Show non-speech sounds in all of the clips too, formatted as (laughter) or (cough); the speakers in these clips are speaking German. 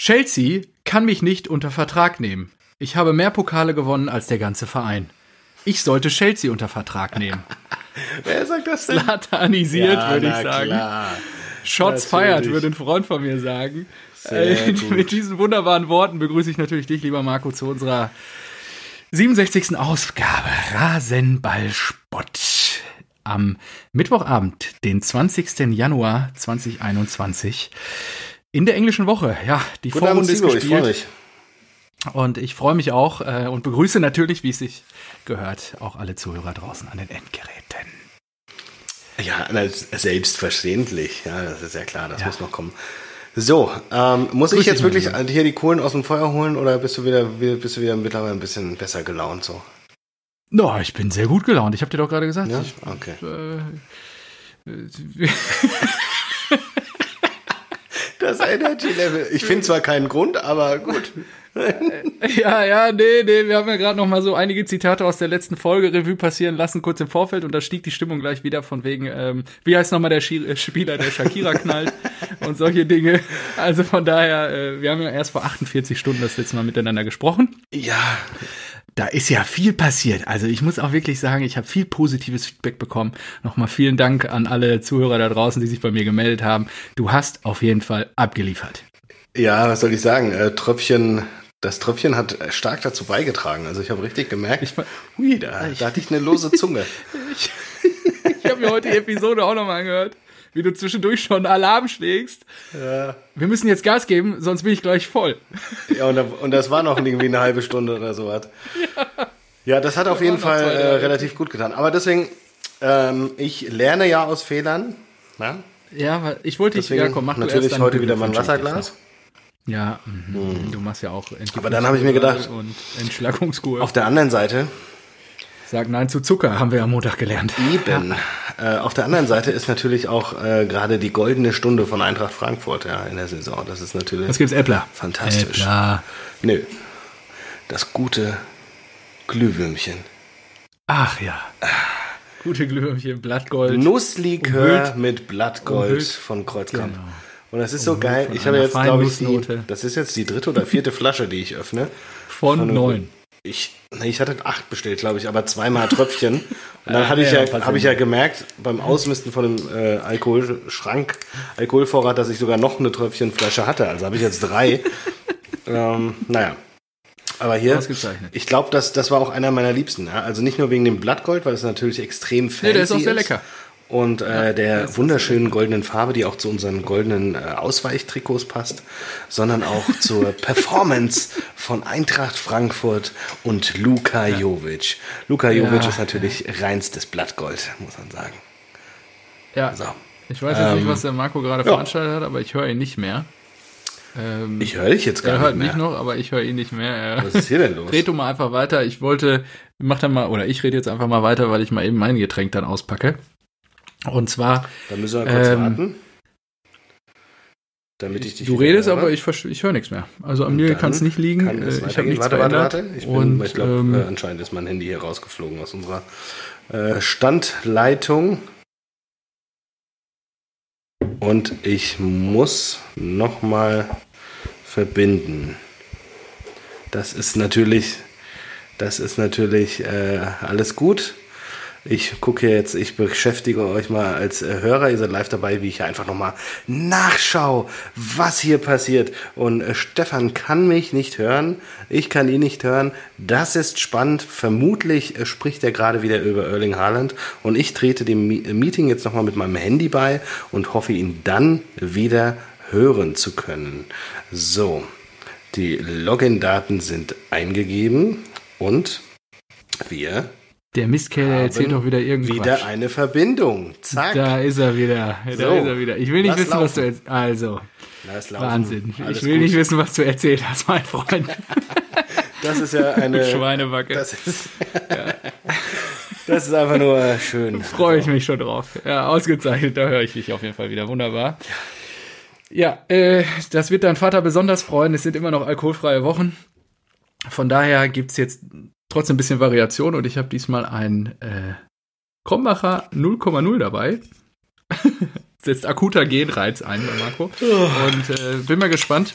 Chelsea kann mich nicht unter Vertrag nehmen. Ich habe mehr Pokale gewonnen als der ganze Verein. Ich sollte Chelsea unter Vertrag nehmen. (laughs) Wer sagt das denn? Slatanisiert, Ja, würde ich sagen. klar. Shots Natürlich. feiert, würde ein Freund von mir sagen. Äh, (laughs) mit diesen wunderbaren Worten begrüße ich natürlich dich, lieber Marco, zu unserer 67. Ausgabe Rasenballspott. Am Mittwochabend, den 20. Januar 2021. In der englischen Woche, ja, die Guten Abend, Vorrunde ist Timo, ich freue gespielt. mich. Und ich freue mich auch äh, und begrüße natürlich, wie es sich gehört, auch alle Zuhörer draußen an den Endgeräten. Ja, selbstverständlich. Ja, das ist ja klar, das Ja. muss noch kommen. So, ähm, muss Grüß ich jetzt wirklich Lieber. hier die Kohlen aus dem Feuer holen oder bist du wieder, wieder- bist du wieder mittlerweile ein bisschen besser gelaunt so? No, ich bin sehr gut gelaunt. Ich habe dir doch gerade gesagt, Ja, ich, okay. äh, äh, (laughs) Das Energy Level. Ich finde zwar keinen Grund, aber gut. (laughs) Ja, ja, nee, nee, wir haben ja gerade noch mal so einige Zitate aus der letzten Folge Revue passieren lassen, kurz im Vorfeld, und da stieg die Stimmung gleich wieder von wegen, ähm, wie heißt nochmal der Schi- äh, Spieler, der Shakira knallt (laughs) und solche Dinge. Also von daher, äh, wir haben ja erst vor 48 Stunden das letzte Mal miteinander gesprochen. Ja, Da ist ja viel passiert. Also ich muss auch wirklich sagen, ich habe viel positives Feedback bekommen. Nochmal vielen Dank an alle Zuhörer da draußen, die sich bei mir gemeldet haben. Du hast auf jeden Fall abgeliefert. ja, was soll ich sagen? Äh, Tröpfchen, das Tröpfchen hat stark dazu beigetragen. Also ich habe richtig gemerkt, Ich, hui, da, da hatte ich eine lose Zunge. (laughs) ich, ich habe mir heute die Episode auch nochmal angehört, wie du zwischendurch schon Alarm schlägst. Ja. Wir müssen jetzt Gas geben, sonst bin ich gleich voll. Ja, und, und das war noch irgendwie eine halbe Stunde oder sowas. Ja, das hat auf jeden Fall zwei, äh, relativ gut getan. Aber deswegen, ähm, ich lerne ja aus Fehlern. Na? Ja, weil ich wollte dich, ja komm, mach natürlich heute wieder mein. Wasserglas. Ja, mhm. du machst ja auch Aber dann habe ich mir gedacht- und Entschlackungskur. Auf der anderen Seite, Sag Nein zu Zucker, haben wir am Montag gelernt. eben, äh, auf der anderen Seite ist natürlich auch äh, gerade die goldene Stunde von Eintracht Frankfurt ja, in der Saison. Das ist natürlich Was gibt's, Äppler? fantastisch. Äppler. Nö, das gute Glühwürmchen. Ach ja. Gute Glühwürmchen, Blattgold. Nusslikör mit Blattgold Umhüllt. von Kreuzkamp. Genau. Und das ist so Umhüllt geil. Ich habe jetzt, glaube ich, die, das ist jetzt die dritte oder vierte Flasche, die ich öffne. Von, Von- neun. Ich, nee, ich hatte acht bestellt, glaube ich, aber zweimal Tröpfchen. (laughs) Und dann hatte ich ja, ja, habe ich ja gemerkt beim Ausmisten von dem äh, Alkoholschrank, Alkoholvorrat, dass ich sogar noch eine Tröpfchenflasche hatte. Also habe ich jetzt drei. (laughs) ähm, naja. Aber hier, ich glaube, das, das war auch einer meiner Liebsten. Ja? Also nicht nur wegen dem Blattgold, weil es natürlich extrem fancy Nee, der ist auch sehr lecker. Und äh, der wunderschönen goldenen Farbe, die auch zu unseren goldenen äh, Ausweichtrikots passt, sondern auch (laughs) zur Performance von Eintracht Frankfurt und Luka Jovic. Luka Jovic ist natürlich reinstes Blattgold, muss man sagen. Ja. So. Ich weiß jetzt Ähm, nicht, was der Marco gerade ja. veranstaltet hat, aber ich höre ihn nicht mehr. Ähm, Ich höre dich jetzt gar er hört nicht mich mehr. noch, aber ich höre ihn nicht mehr. Was ist hier denn los? (laughs) Red du mal einfach weiter. Ich wollte, mach dann mal, oder ich rede jetzt einfach mal weiter, weil ich mal eben mein Getränk dann auspacke. Und zwar, Da müssen wir kurz Ähm, warten. Damit ich dich du redest, höre. aber ich, ich höre nichts mehr. Also an mir kann es nicht liegen. Kann es Äh, ich habe nichts warte, warte, verändert. warte. Ich, bin, Und, ich glaube, ähm, äh, anscheinend ist mein Handy hier rausgeflogen aus unserer äh, Standleitung. Und ich muss nochmal verbinden. Das ist natürlich, das ist natürlich äh, alles gut. Ich gucke jetzt, ich beschäftige euch mal als äh, Hörer, ihr seid live dabei, wie ich hier einfach nochmal nachschau, was hier passiert. Und äh, Stefan kann mich nicht hören, ich kann ihn nicht hören. Das ist spannend. Vermutlich äh, spricht er gerade wieder über Erling Haaland. Und ich trete dem Meeting jetzt nochmal mit meinem Handy bei und hoffe, ihn dann wieder hören zu können. So, die Login-Daten sind eingegeben und wir Der Mistkerl der erzählt doch wieder irgendwas. wieder eine Verbindung. Zack. Da ist er wieder. Da So. ist er wieder. Ich will nicht Lass wissen, was du laufen. erzählst. Also, Lass laufen. Wahnsinn. Alles ich will gut. nicht wissen, was du erzählt hast, mein Freund. (laughs) Das ist ja eine. (laughs) Schweinebacke. Das ist, (laughs) das ist einfach nur schön. Freue ich mich schon drauf. Ja, ausgezeichnet. Da höre ich dich auf jeden Fall wieder. Wunderbar. Ja, äh, das wird dein Vater besonders freuen. Es sind immer noch alkoholfreie Wochen. Von daher gibt's jetzt trotzdem ein bisschen Variation und ich habe diesmal ein äh, Krombacher 0,0 dabei. (laughs) Setzt akuter Genreiz ein bei Marco. Und äh, bin mal gespannt,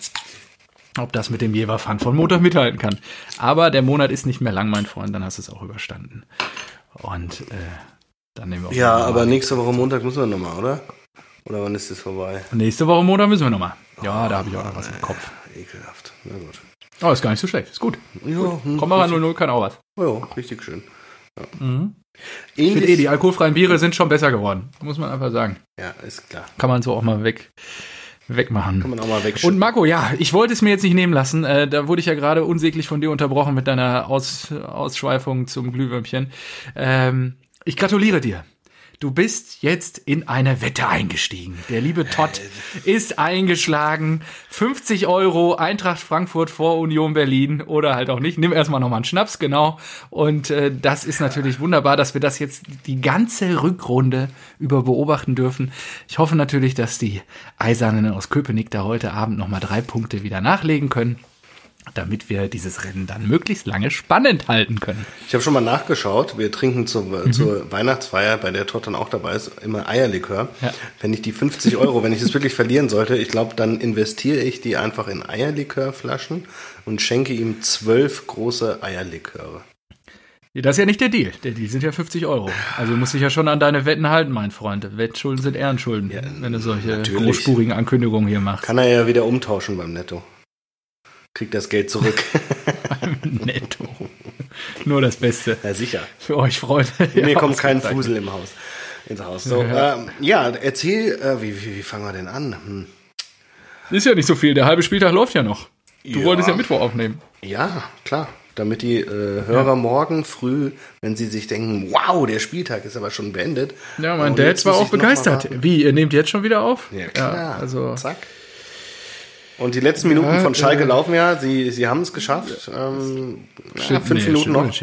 ob das mit dem Jever-Fund von Montag mithalten kann. Aber der Monat ist nicht mehr lang, mein Freund, dann hast du es auch überstanden. Und äh, dann nehmen wir auch Ja, aber mal. nächste Woche Montag müssen wir nochmal, oder? Oder wann ist das vorbei? nächste Woche Montag müssen wir nochmal. Ja, da habe ich auch noch was im Kopf. Ekelhaft. Na gut. Oh, ist gar nicht so schlecht. Ist gut. Ja, hm, Komm mal ran, 0-0 kann auch was. ja, richtig schön. Mhm. Ich finde eh, die alkoholfreien Biere sind schon besser geworden. Muss man einfach sagen. Ja, ist klar. Kann man so auch mal weg, wegmachen. Kann man auch mal wegschicken. Und Marco, ja, ich wollte es mir jetzt nicht nehmen lassen. Äh, da wurde ich ja gerade unsäglich von dir unterbrochen mit deiner Aus, Ausschweifung zum Glühwürmchen. Ähm, ich gratuliere dir. Du bist jetzt in eine Wette eingestiegen. Der liebe Todd ist eingeschlagen. 50 Euro Eintracht Frankfurt vor Union Berlin oder halt auch nicht. Nimm erstmal nochmal einen Schnaps, genau. Und äh, das ist natürlich wunderbar, dass wir das jetzt die ganze Rückrunde über beobachten dürfen. Ich hoffe natürlich, dass die Eisernen aus Köpenick da heute Abend nochmal drei Punkte wieder nachlegen können, damit wir dieses Rennen dann möglichst lange spannend halten können. Ich habe schon mal nachgeschaut. Wir trinken zur, Mhm. zur Weihnachtsfeier, bei der Todd dann auch dabei ist, immer Eierlikör. Ja. Wenn ich die 50 Euro, wenn ich das wirklich verlieren sollte, ich glaube, dann investiere ich die einfach in Eierlikörflaschen und schenke ihm zwölf große Eierliköre. Das ist ja nicht der Deal. Der Deal sind ja 50 Euro. Also du musst dich ja schon an deine Wetten halten, mein Freund. Wettschulden sind Ehrenschulden, wenn du solche natürlich. großspurigen Ankündigungen hier machst. Kann er ja wieder umtauschen beim Netto. Kriegt das Geld zurück. (laughs) Netto. Nur das Beste. ja, sicher. Für euch, Freunde. Mir Ja, kommt kein. Fusel im Haus. Ins Haus. So, Ja. ähm, ja erzähl, äh, wie, wie, wie fangen wir denn an? Hm. Ist ja nicht so viel. Der halbe Spieltag läuft ja noch. Du Ja. wolltest ja Mittwoch aufnehmen. Ja, klar. Damit die äh, Hörer morgen früh, wenn sie sich denken, wow, der Spieltag ist aber schon beendet. Ja, mein Und Dad war auch begeistert. Wie, ihr nehmt jetzt schon wieder auf? Ja, klar. also, Zack. Und die letzten Minuten Ja, von Schalke äh, laufen ja. Sie, sie haben es geschafft. Ähm, ja, fünf nee, Minuten noch.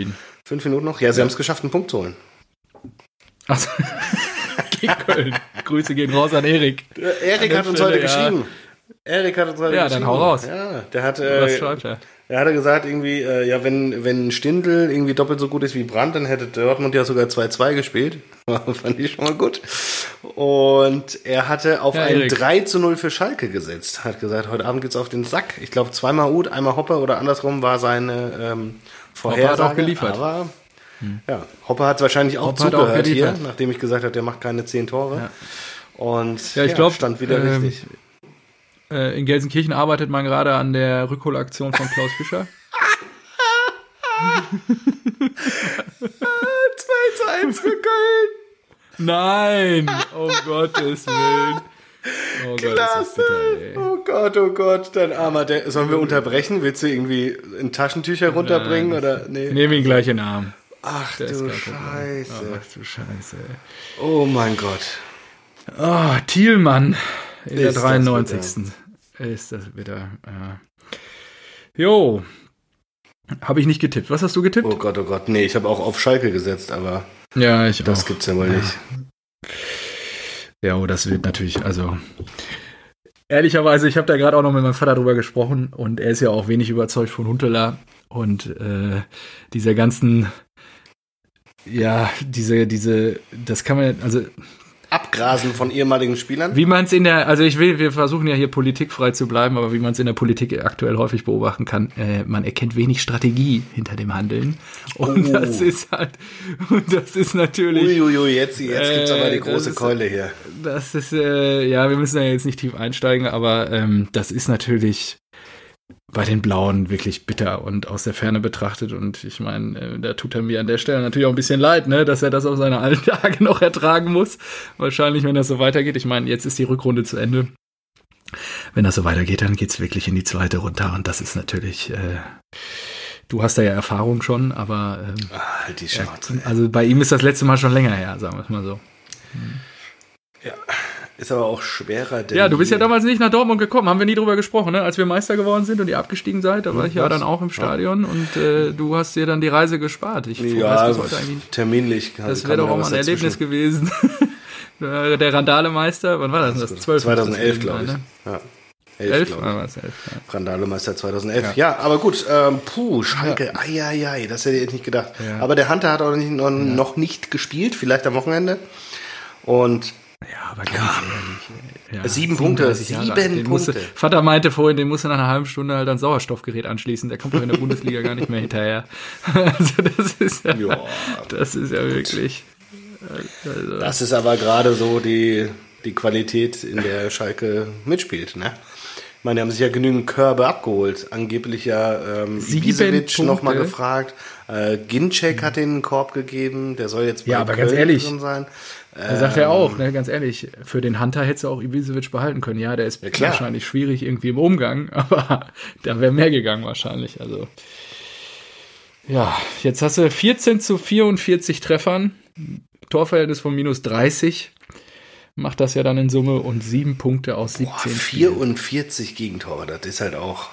Fünf Minuten noch. Ja, sie haben es geschafft, einen Punkt zu holen. Achso. (laughs) Gegen Köln. Grüße gehen raus an Erik. Erik der hat uns Stelle, heute ja. geschrieben. Erik hat uns heute Ja, geschrieben. dann hau raus. Ja, der hat, Was äh, schreibt er? Er hatte gesagt, irgendwie, äh, ja, wenn, wenn Stindl irgendwie doppelt so gut ist wie Brandt, dann hätte Dortmund ja sogar 2-2 gespielt. (laughs) Fand ich schon mal gut. Und er hatte auf Ja, ein Erik. 3 zu 0 für Schalke gesetzt. Hat gesagt, heute Abend geht's auf den Sack. Ich glaube, zweimal Uth, einmal Hopper oder andersrum war seine ähm, Vorhersage. hat auch geliefert. Hm. Aber ja, Hopper hat wahrscheinlich auch Hopper hat auch zugehört hier, nachdem ich gesagt habe, der macht keine 10 Tore. Und Ja, ich glaub, stand wieder ähm, richtig. Äh, in Gelsenkirchen arbeitet man gerade an der Rückholaktion von Klaus Fischer. (laughs) (laughs) 2 zu 1 für Köln. Nein! Um (laughs) Gottes Willen. Oh Gott, das ist bitter. Oh Gott, oh Gott, dein armer der. Sollen wir unterbrechen? Willst du irgendwie in Taschentücher runterbringen oder nee? Nehmen ihn gleich in den Arm. Ach Der du. Scheiße. Ach du Scheiße. Oh mein Gott. Oh, Thielmann in der Ist das 93. Ist das bitter. Ja. Jo. Habe ich nicht getippt. Was hast du getippt? Oh Gott, oh Gott. Nee, ich habe auch auf Schalke gesetzt, aber Ja, ich das auch. gibt's ja wohl nicht. Ja, oh, das wird natürlich, also ehrlicherweise, ich habe da gerade auch noch mit meinem Vater drüber gesprochen und er ist ja auch wenig überzeugt von Huntela und äh, dieser ganzen, ja, diese, diese, das kann man, also Abgrasen von ehemaligen Spielern? wie man es in der, also ich will, wir versuchen ja hier politikfrei zu bleiben, aber wie man es in der Politik aktuell häufig beobachten kann, äh, man erkennt wenig Strategie hinter dem Handeln und Oh. das ist halt, und das ist natürlich Uiuiui, jetzt, jetzt gibt's Äh, aber die das große ist- Keule hier. Das ist, äh, ja, wir müssen da jetzt nicht tief einsteigen, aber ähm, das ist natürlich bei den Blauen wirklich bitter und aus der Ferne betrachtet. Und ich meine, äh, da tut er mir an der Stelle natürlich auch ein bisschen leid, ne, dass er das auf seine alten (laughs) Tage noch ertragen muss. Wahrscheinlich, wenn das so weitergeht. Ich meine, jetzt ist die Rückrunde zu Ende. Wenn das so weitergeht, dann geht's wirklich in die zweite runter. Und das ist natürlich, äh, du hast da ja Erfahrung schon, aber ähm, Ah, halt die Schnauze. also bei ihm ist das letzte Mal schon länger her, sagen wir es mal so. Ja. Ist aber auch schwerer denn Ja, du bist ja je. damals nicht nach Dortmund gekommen, haben wir nie drüber gesprochen, ne? als wir Meister geworden sind und ihr abgestiegen seid, da war ich ja dann auch im Stadion und äh, du hast dir dann die Reise gespart. Ich Ja, weiß bis heute eigentlich, terminlich. das wäre doch auch mal ein. Erlebnis gewesen. (laughs) Der Randalemeister, wann war das? Das 12. 2011, glaube ich. Ne? Ja. 11, 11? glaube Ah, ich. war es 11, ja. Randalemeister 2011. Ja, aber gut, ähm, puh, Schalke, ai, ai, das hätte ich nicht gedacht. Ja. Aber der Hunter hat auch nicht, noch, noch nicht gespielt, vielleicht am Wochenende. Und ja, aber ganz ehrlich, Ja, Sieben Punkte, 37 Jahre sieben. Den musste, Punkte. Vater meinte vorhin, den musste nach einer halben Stunde halt ein Sauerstoffgerät anschließen. Der kommt doch in der Bundesliga gar nicht mehr hinterher. (laughs) Also das ist ja, Ja, das ist ja wirklich. Also, Das ist aber gerade so die, die Qualität, in der Schalke mitspielt. Ne? Ich meine, die haben sich ja genügend Körbe abgeholt. Angeblich ja ähm, Ibisevic nochmal Punkte. gefragt. Äh, Ginczek hat den Korb gegeben. Der soll jetzt bei Ja, aber ganz Köln ehrlich, drin sein. Da sagt er auch, ne, ganz ehrlich, für den Hunter hättest du auch Ibisevic behalten können. Ja, der ist klar. wahrscheinlich schwierig irgendwie im Umgang, (laughs) aber da wäre mehr gegangen wahrscheinlich. Also ja, jetzt hast du 14 zu 44 Treffern, Torverhältnis von minus 30, macht das ja dann in Summe und sieben Punkte aus 17 Boah, Spielen. 44 Gegentore, das ist halt auch,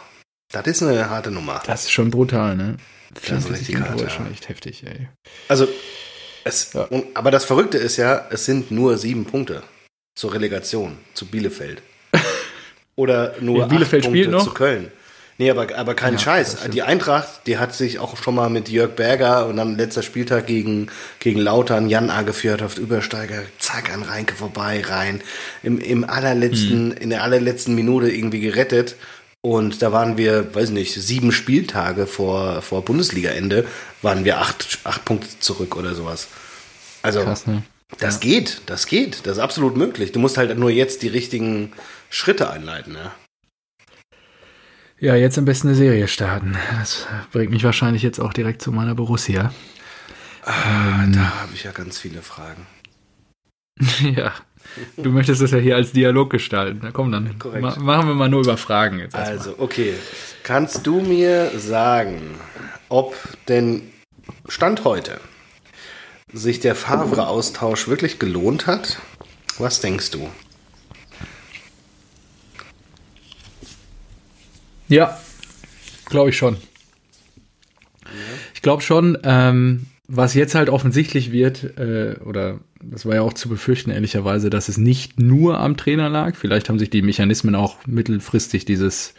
das ist eine harte Nummer. Das ist schon brutal, ne? Das ist 44 richtig hart, ist schon ja. echt heftig, ey. Also, es, Ja. und, aber das Verrückte ist ja, es sind nur sieben Punkte zur Relegation zu Bielefeld. (laughs) Oder nur Ja, Bielefeld acht Punkte zu Köln. Nee, aber, aber kein Ja, Scheiß. Die Eintracht, die hat sich auch schon mal mit Jörg Berger und dann letzter Spieltag gegen, gegen Lautern, Jan A. Gefjordhoft, Übersteiger, zack, an Reinke vorbei, rein. Im, im allerletzten, Mhm. in der allerletzten Minute irgendwie gerettet. Und da waren wir, weiß nicht, sieben Spieltage vor, vor Bundesliga-Ende, waren wir acht, acht Punkte zurück oder sowas. Also, Krass, ne? das geht, das geht, das ist absolut möglich. Du musst halt nur jetzt die richtigen Schritte einleiten, ja. Ja, jetzt am besten eine Serie starten. Das bringt mich wahrscheinlich jetzt auch direkt zu meiner Borussia. Ah, da habe ich ja ganz viele Fragen. (laughs) Ja, du möchtest das ja hier als Dialog gestalten. Na komm, dann ma machen wir mal nur über Fragen jetzt. erstmal. Also, okay. Kannst du mir sagen, ob denn Stand heute sich der Favre-Austausch wirklich gelohnt hat? Was denkst du? Ja, glaube ich schon. Ich glaube schon, ähm, was jetzt halt offensichtlich wird, äh, oder das war ja auch zu befürchten, ehrlicherweise, dass es nicht nur am Trainer lag. Vielleicht haben sich die Mechanismen auch mittelfristig dieses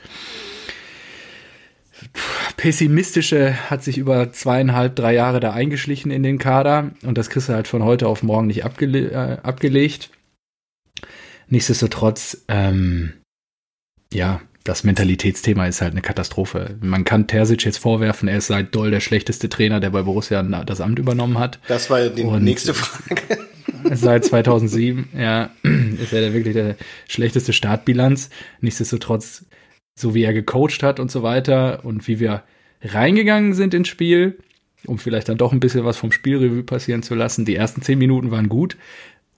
pessimistische hat sich über zweieinhalb, drei Jahre da eingeschlichen in den Kader und das kriegst du halt von heute auf morgen nicht abgele äh, abgelegt. Nichtsdestotrotz, ähm, ja, das Mentalitätsthema ist halt eine Katastrophe. Man kann Terzic jetzt vorwerfen, er ist seit Doll der schlechteste Trainer, der bei Borussia das Amt übernommen hat. Das war die Und- nächste Frage. (laughs) Seit 2007, ja, (clears throat) ist er wirklich der schlechteste Startbilanz. Nichtsdestotrotz, so wie er gecoacht hat und so weiter und wie wir reingegangen sind ins Spiel, um vielleicht dann doch ein bisschen was vom Spielrevue passieren zu lassen. Die ersten zehn Minuten waren gut.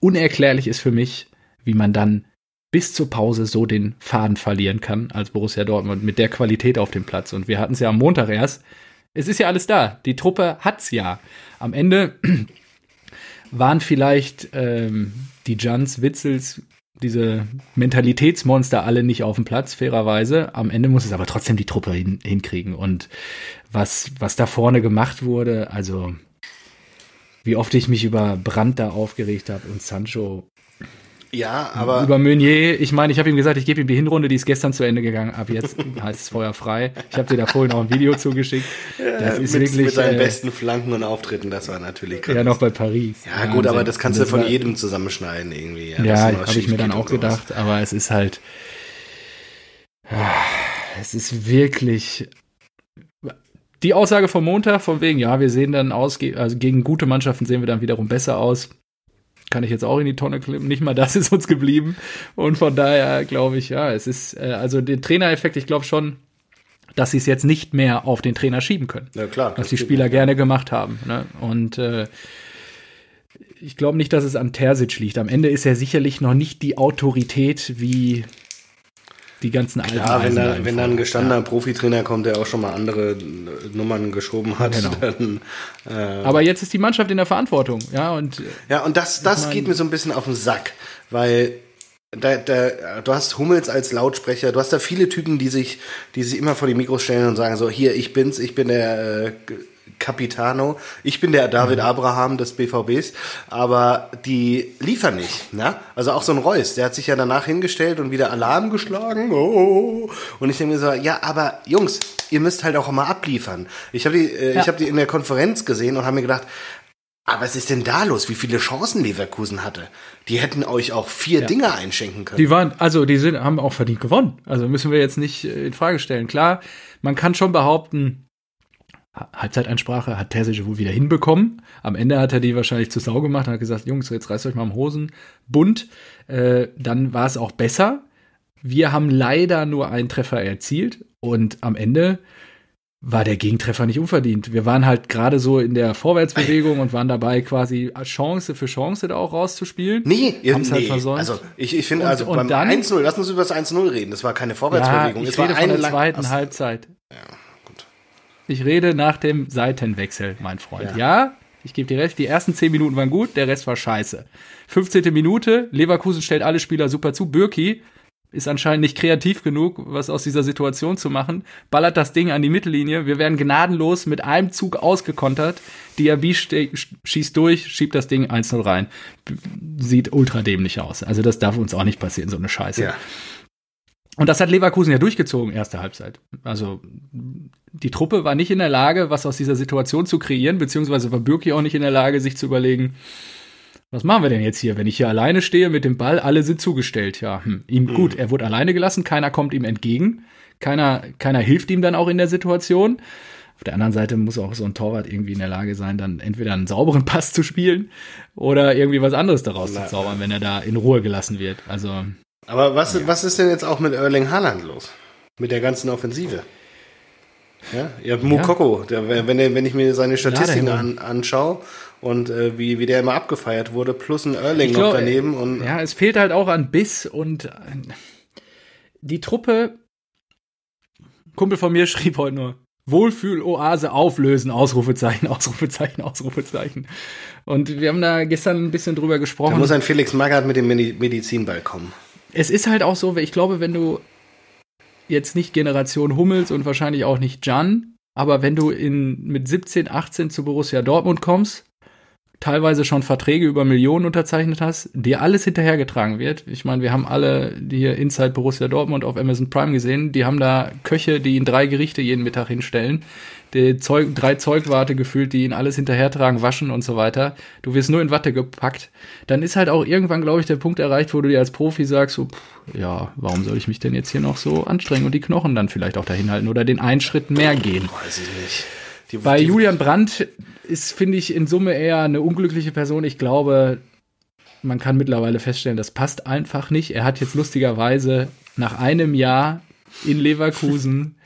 Unerklärlich ist für mich, wie man dann bis zur Pause so den Faden verlieren kann als Borussia Dortmund mit der Qualität auf dem Platz. Und wir hatten es ja am Montag erst. Es ist ja alles da. Die Truppe hat's ja. Am Ende (clears throat) waren vielleicht ähm, die Jans, Witzels, diese Mentalitätsmonster alle nicht auf dem Platz, fairerweise. Am Ende muss es aber trotzdem die Truppe hin, hinkriegen. Und was, was da vorne gemacht wurde, also wie oft ich mich über Brandt da aufgeregt habe und Sancho. Ja, aber über Meunier, ich meine, ich habe ihm gesagt, ich gebe ihm die Hinrunde, die ist gestern zu Ende gegangen. Ab jetzt (laughs) heißt es Feuer frei. Ich habe dir da vorhin auch ein Video zugeschickt. Das ist mit, wirklich mit seinen äh, besten Flanken und Auftritten, das war natürlich ja noch bei Paris. Ja, gut, aber das kannst du von war- jedem zusammenschneiden irgendwie. Ja, dass habe ich mir dann auch und sowas. gedacht, aber es ist halt, Ah, es ist wirklich die Aussage vom Montag von wegen, ja, wir sehen dann aus, also gegen gute Mannschaften sehen wir dann wiederum besser aus. Kann ich jetzt auch in die Tonne klippen. Nicht mal das (laughs) ist uns geblieben. Und von daher glaube ich, ja, es ist, äh, also den Trainereffekt, ich glaube schon, dass sie es jetzt nicht mehr auf den Trainer schieben können Ja, klar. was die Spieler gerne gemacht haben. Ne? Und äh, ich glaube nicht, dass es an Terzic liegt. Am Ende ist er sicherlich noch nicht die Autorität wie die ganzen alten Ja, wenn da, wenn da ein gestandener Profitrainer kommt, der auch schon mal andere äh, Nummern geschoben hat, Genau. (laughs) dann äh, Aber jetzt ist die Mannschaft in der Verantwortung, ja, und äh, Ja, und das, das geht mir so ein bisschen auf den Sack, weil da, da, du hast Hummels als Lautsprecher, du hast da viele Typen, die sich, die sich immer vor die Mikros stellen und sagen so, hier, ich bin's, ich bin der äh, Capitano, ich bin der David Mhm. Abraham des BVBs, aber die liefern nicht, ne? Also auch so ein Reus, der hat sich ja danach hingestellt und wieder Alarm geschlagen, oh, und ich denke mir so, ja, aber Jungs, ihr müsst halt auch mal abliefern. Ich habe die, äh, Ja. ich habe die in der Konferenz gesehen und habe mir gedacht, Aber was ist denn da los? Wie viele Chancen Leverkusen hatte? Die hätten euch auch vier ja. Dinge einschenken können. Die waren, also die sind, haben auch verdient gewonnen. Also müssen wir jetzt nicht äh, in Frage stellen. Klar, man kann schon behaupten, Halbzeitansprache hat Terzic wohl wieder hinbekommen. Am Ende hat er die wahrscheinlich zu Sau gemacht und hat gesagt, Jungs, jetzt reißt euch mal am Hosenbund. Äh, dann war es auch besser. Wir haben leider nur einen Treffer erzielt und am Ende war der Gegentreffer nicht unverdient. Wir waren halt gerade so in der Vorwärtsbewegung und waren dabei, quasi Chance für Chance da auch rauszuspielen. Nee, ihr, halt nee. Halt versäumt. also ich, ich finde, also beim 1-0, lass uns über das 1-0 reden. Das war keine Vorwärtsbewegung. Ja, ich es rede war von der zweiten. Halbzeit. Ja. Ich rede nach dem Seitenwechsel, mein Freund. Ja, ja ich gebe dir recht, die ersten 10 Minuten waren gut, der Rest war scheiße. 15. Minute, Leverkusen stellt alle Spieler super zu. Birki ist anscheinend nicht kreativ genug, was aus dieser Situation zu machen, ballert das Ding an die Mittellinie. Wir werden gnadenlos mit einem Zug ausgekontert. Diaby schießt durch, schiebt das Ding 1-0 rein. Sieht ultra dämlich aus. Also das darf uns auch nicht passieren, so eine Scheiße. Ja. Und das hat Leverkusen ja durchgezogen, erste Halbzeit. Also die Truppe war nicht in der Lage, was aus dieser Situation zu kreieren, beziehungsweise war Bürki auch nicht in der Lage, sich zu überlegen, was machen wir denn jetzt hier? Wenn ich hier alleine stehe mit dem Ball, alle sind zugestellt. Ja, hm. ihm mhm. gut, er wurde alleine gelassen, keiner kommt ihm entgegen, keiner, keiner hilft ihm dann auch in der Situation. Auf der anderen Seite muss auch so ein Torwart irgendwie in der Lage sein, dann entweder einen sauberen (laughs) Pass zu spielen oder irgendwie was anderes daraus Na, zu zaubern, wenn er da in Ruhe gelassen wird. Also. Aber was, ja. was ist denn jetzt auch mit Erling Haaland los? Mit der ganzen Offensive? Ja, ihr habt Mukoko, der, wenn, wenn ich mir seine Statistiken an, anschaue und äh, wie, wie der immer abgefeiert wurde, plus ein Erling glaub, noch daneben. Und ja, es fehlt halt auch an Biss und äh, die Truppe, Kumpel von mir (laughs) schrieb heute nur, Wohlfühl-Oase auflösen, Ausrufezeichen, Ausrufezeichen, Ausrufezeichen. Und wir haben da gestern ein bisschen drüber gesprochen. Da muss ein Felix Magath mit dem Medizinball kommen. Es ist halt auch so, ich glaube, wenn du jetzt nicht Generation Hummels und wahrscheinlich auch nicht Jan, aber wenn du in, mit 17, 18 zu Borussia Dortmund kommst teilweise schon Verträge über Millionen unterzeichnet hast, dir alles hinterhergetragen wird. Ich meine, wir haben alle hier Inside Borussia Dortmund auf Amazon Prime gesehen, die haben da Köche, die ihnen drei Gerichte jeden Mittag hinstellen, die Zeug, drei Zeugwarte gefühlt, die ihnen alles hinterhertragen, waschen und so weiter. Du wirst nur in Watte gepackt. Dann ist halt auch irgendwann, glaube ich, der Punkt erreicht, wo du dir als Profi sagst, so, pff, ja, warum soll ich mich denn jetzt hier noch so anstrengen und die Knochen dann vielleicht auch dahin halten oder den einen Schritt mehr gehen? Weiß ich nicht. Die, Bei die, Julian Brandt ist, finde ich, in Summe eher eine unglückliche Person. Ich glaube, man kann mittlerweile feststellen, das passt einfach nicht. Er hat jetzt lustigerweise nach einem Jahr in Leverkusen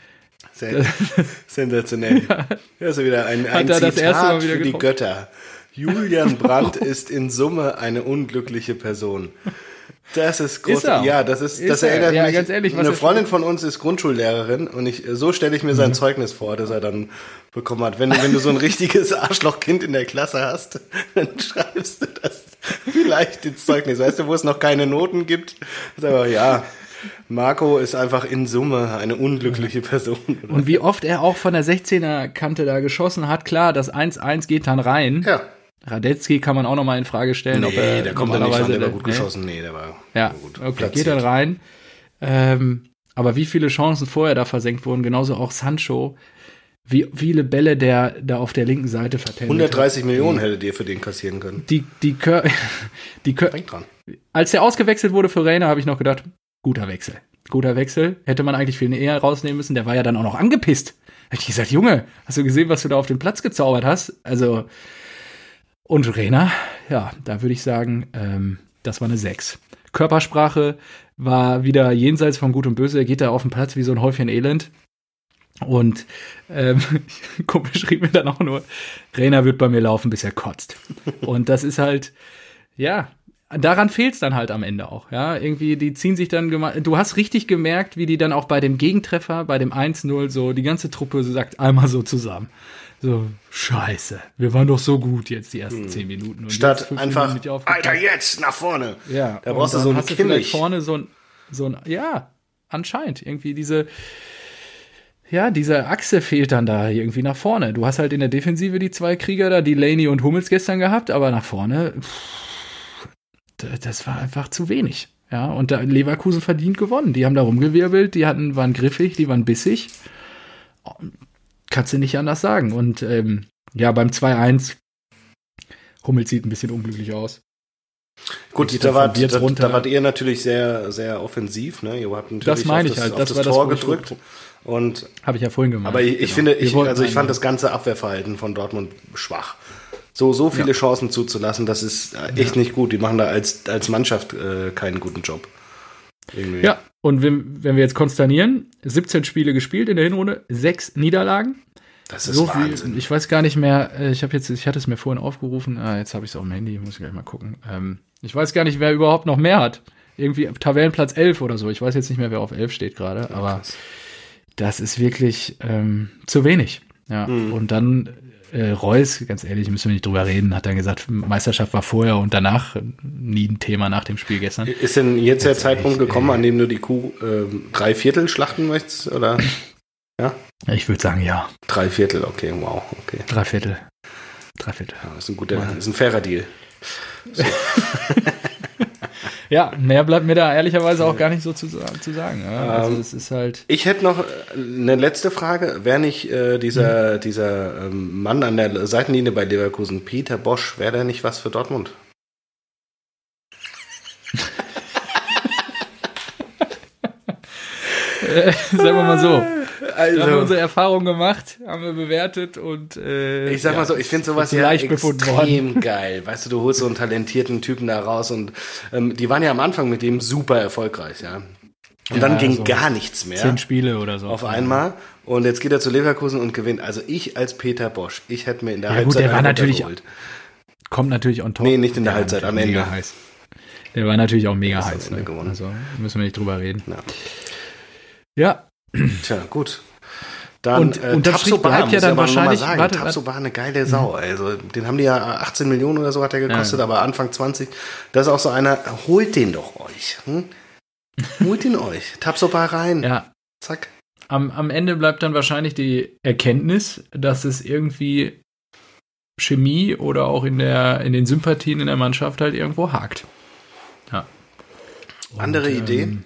(laughs) Sensationell. (laughs) ja. Das ist wieder ein, ein Zitat für die Götter. Julian Brandt (laughs) ist in Summe eine unglückliche Person. Das ist groß. Ist ja, das ist, ist das erinnert ja, mich. Ganz ehrlich, eine Freundin von uns ist Grundschullehrerin und ich, so stelle ich mir sein mhm. Zeugnis vor, das er dann bekommen hat. Wenn, wenn du so ein richtiges (laughs) Arschlochkind in der Klasse hast, dann schreibst du das vielleicht ins Zeugnis. Weißt du, wo es noch keine Noten gibt? Aber ja, Marco ist einfach in Summe eine unglückliche Person. Und wie oft er auch von der 16er Kante da geschossen hat, klar, das 1-1 geht dann rein. Ja. Radetzky kann man auch noch mal in Frage stellen, nee, ob er der kommt da nicht ran, der war gut nee. geschossen. Nee, der war ja, gut okay, platziert. geht dann rein. Ähm, aber wie viele Chancen vorher da versenkt wurden, genauso auch Sancho, wie viele Bälle der da auf der linken Seite verteilt 130 hat. Millionen hättet ihr für den kassieren können. Die, die, Kör (laughs) die Kör dran. Als der ausgewechselt wurde für Reina, habe ich noch gedacht, guter Wechsel. Guter Wechsel. Hätte man eigentlich viel eher rausnehmen müssen. Der war ja dann auch noch angepisst. Hätte ich gesagt, Junge, hast du gesehen, was du da auf den Platz gezaubert hast? Also, und Rena, ja, da würde ich sagen, ähm, das war eine 6. Körpersprache war wieder jenseits von Gut und Böse. Er geht da auf den Platz wie so ein Häufchen Elend. Und ähm, (laughs) Kumpel schrieb mir dann auch nur, Rena wird bei mir laufen, bis er kotzt. Und das ist halt, ja, daran fehlt es dann halt am Ende auch. Ja, irgendwie, die ziehen sich dann, du hast richtig gemerkt, wie die dann auch bei dem Gegentreffer, bei dem 1-0, so die ganze Truppe sagt einmal so zusammen. So, scheiße, wir waren doch so gut jetzt die ersten hm. zehn Minuten. Und Statt einfach, Alter, jetzt, nach vorne. Ja, da brauchst du so einen Kimmich. vorne so ein, so ein, ja, anscheinend, irgendwie diese, ja, diese Achse fehlt dann da irgendwie nach vorne. Du hast halt in der Defensive die zwei Krieger da, die Laney und Hummels gestern gehabt, aber nach vorne, pff, das war einfach zu wenig. Ja, und da Leverkusen verdient gewonnen. Die haben da rumgewirbelt, die hatten, waren griffig, die waren bissig kannst du nicht anders sagen. Und ähm, ja, beim 2-1 Hummels sieht ein bisschen unglücklich aus. Gut, da dann wart, da, da wart ihr natürlich sehr, sehr offensiv. Ne? Ihr habt natürlich Das meine auf ich halt, das das, das, Tor gedrückt. Und, Habe ich ja vorhin gemacht. aber ich, Genau. finde, ich, also ich fand das ganze Abwehrverhalten von Dortmund schwach. So, so viele Chancen zuzulassen, das ist äh, echt nicht gut. Die machen da als, als Mannschaft äh, keinen guten Job. Irgendwie. Ja, und wenn, wenn wir jetzt konsternieren, 17 Spiele gespielt in der Hinrunde, sechs Niederlagen. Das ist so Wahnsinn. viel, ich weiß gar nicht mehr, äh, ich habe jetzt, ich hatte es mir vorhin aufgerufen, ah, jetzt habe ich es auf dem Handy, muss ich gleich mal gucken. Ähm, ich weiß gar nicht, wer überhaupt noch mehr hat. Irgendwie Tabellenplatz 11 oder so. Ich weiß jetzt nicht mehr, wer auf 11 steht gerade, aber das ist wirklich ähm, zu wenig. Ja, Mhm. und dann äh, Reus, ganz ehrlich, müssen wir nicht drüber reden, hat dann gesagt, Meisterschaft war vorher und danach äh, nie ein Thema nach dem Spiel gestern. Ist denn jetzt der Zeitpunkt echt, gekommen, ey. an dem du die Kuh ähm, drei Viertel schlachten möchtest? Oder (laughs) Ich würde sagen, ja, drei Viertel? Okay, wow, okay. drei Viertel. Drei Viertel. Ja, ist ein guter, ist ein fairer Deal. (laughs) Ja, mehr bleibt mir da ehrlicherweise auch gar nicht so zu, zu sagen. Ja? Also Ähm, es ist halt. Ich hätte noch äh, eine letzte Frage. Wäre nicht äh, dieser, dieser ähm, Mann an der Seitenlinie bei Leverkusen, Peter Bosch, wäre der nicht was für Dortmund? (laughs) Äh, sagen wir mal so. Haben wir Also, unsere Erfahrung gemacht, haben wir bewertet und äh, ich sag ja, mal so, ich finde sowas ja extrem geil. Weißt du, du holst so einen talentierten Typen da raus und ähm, die waren ja am Anfang mit dem super erfolgreich, ja. Und Ja, dann ging so gar nichts mehr. zehn Spiele oder so. auf einmal. Und jetzt geht er zu Leverkusen und gewinnt. Also ich als Peter Bosch, ich hätte mir in der Ja, gut, Halbzeit der war natürlich-. Kommt natürlich on top. Nee, nicht in der war Halbzeit, am Ende. Mega heiß. Der war natürlich auch mega heiß. Ne? Also müssen wir nicht drüber reden. Ja. Ja, Tja, gut. Dann Und äh, Strich Tabsoba, bleibt ja dann wahrscheinlich- Sagen, warte, Tabsoba eine geile Sau. Also den haben die ja 18 Millionen oder so hat er gekostet, Ja. aber Anfang 20. Das ist auch so einer. Holt den doch euch. Hm? Holt ihn euch. Tabsoba rein. ja. Zack. Am, am Ende bleibt dann wahrscheinlich die Erkenntnis, dass es irgendwie Chemie oder auch in, der, in den Sympathien in der Mannschaft halt irgendwo hakt. Ja. Und, Andere Idee. ähm,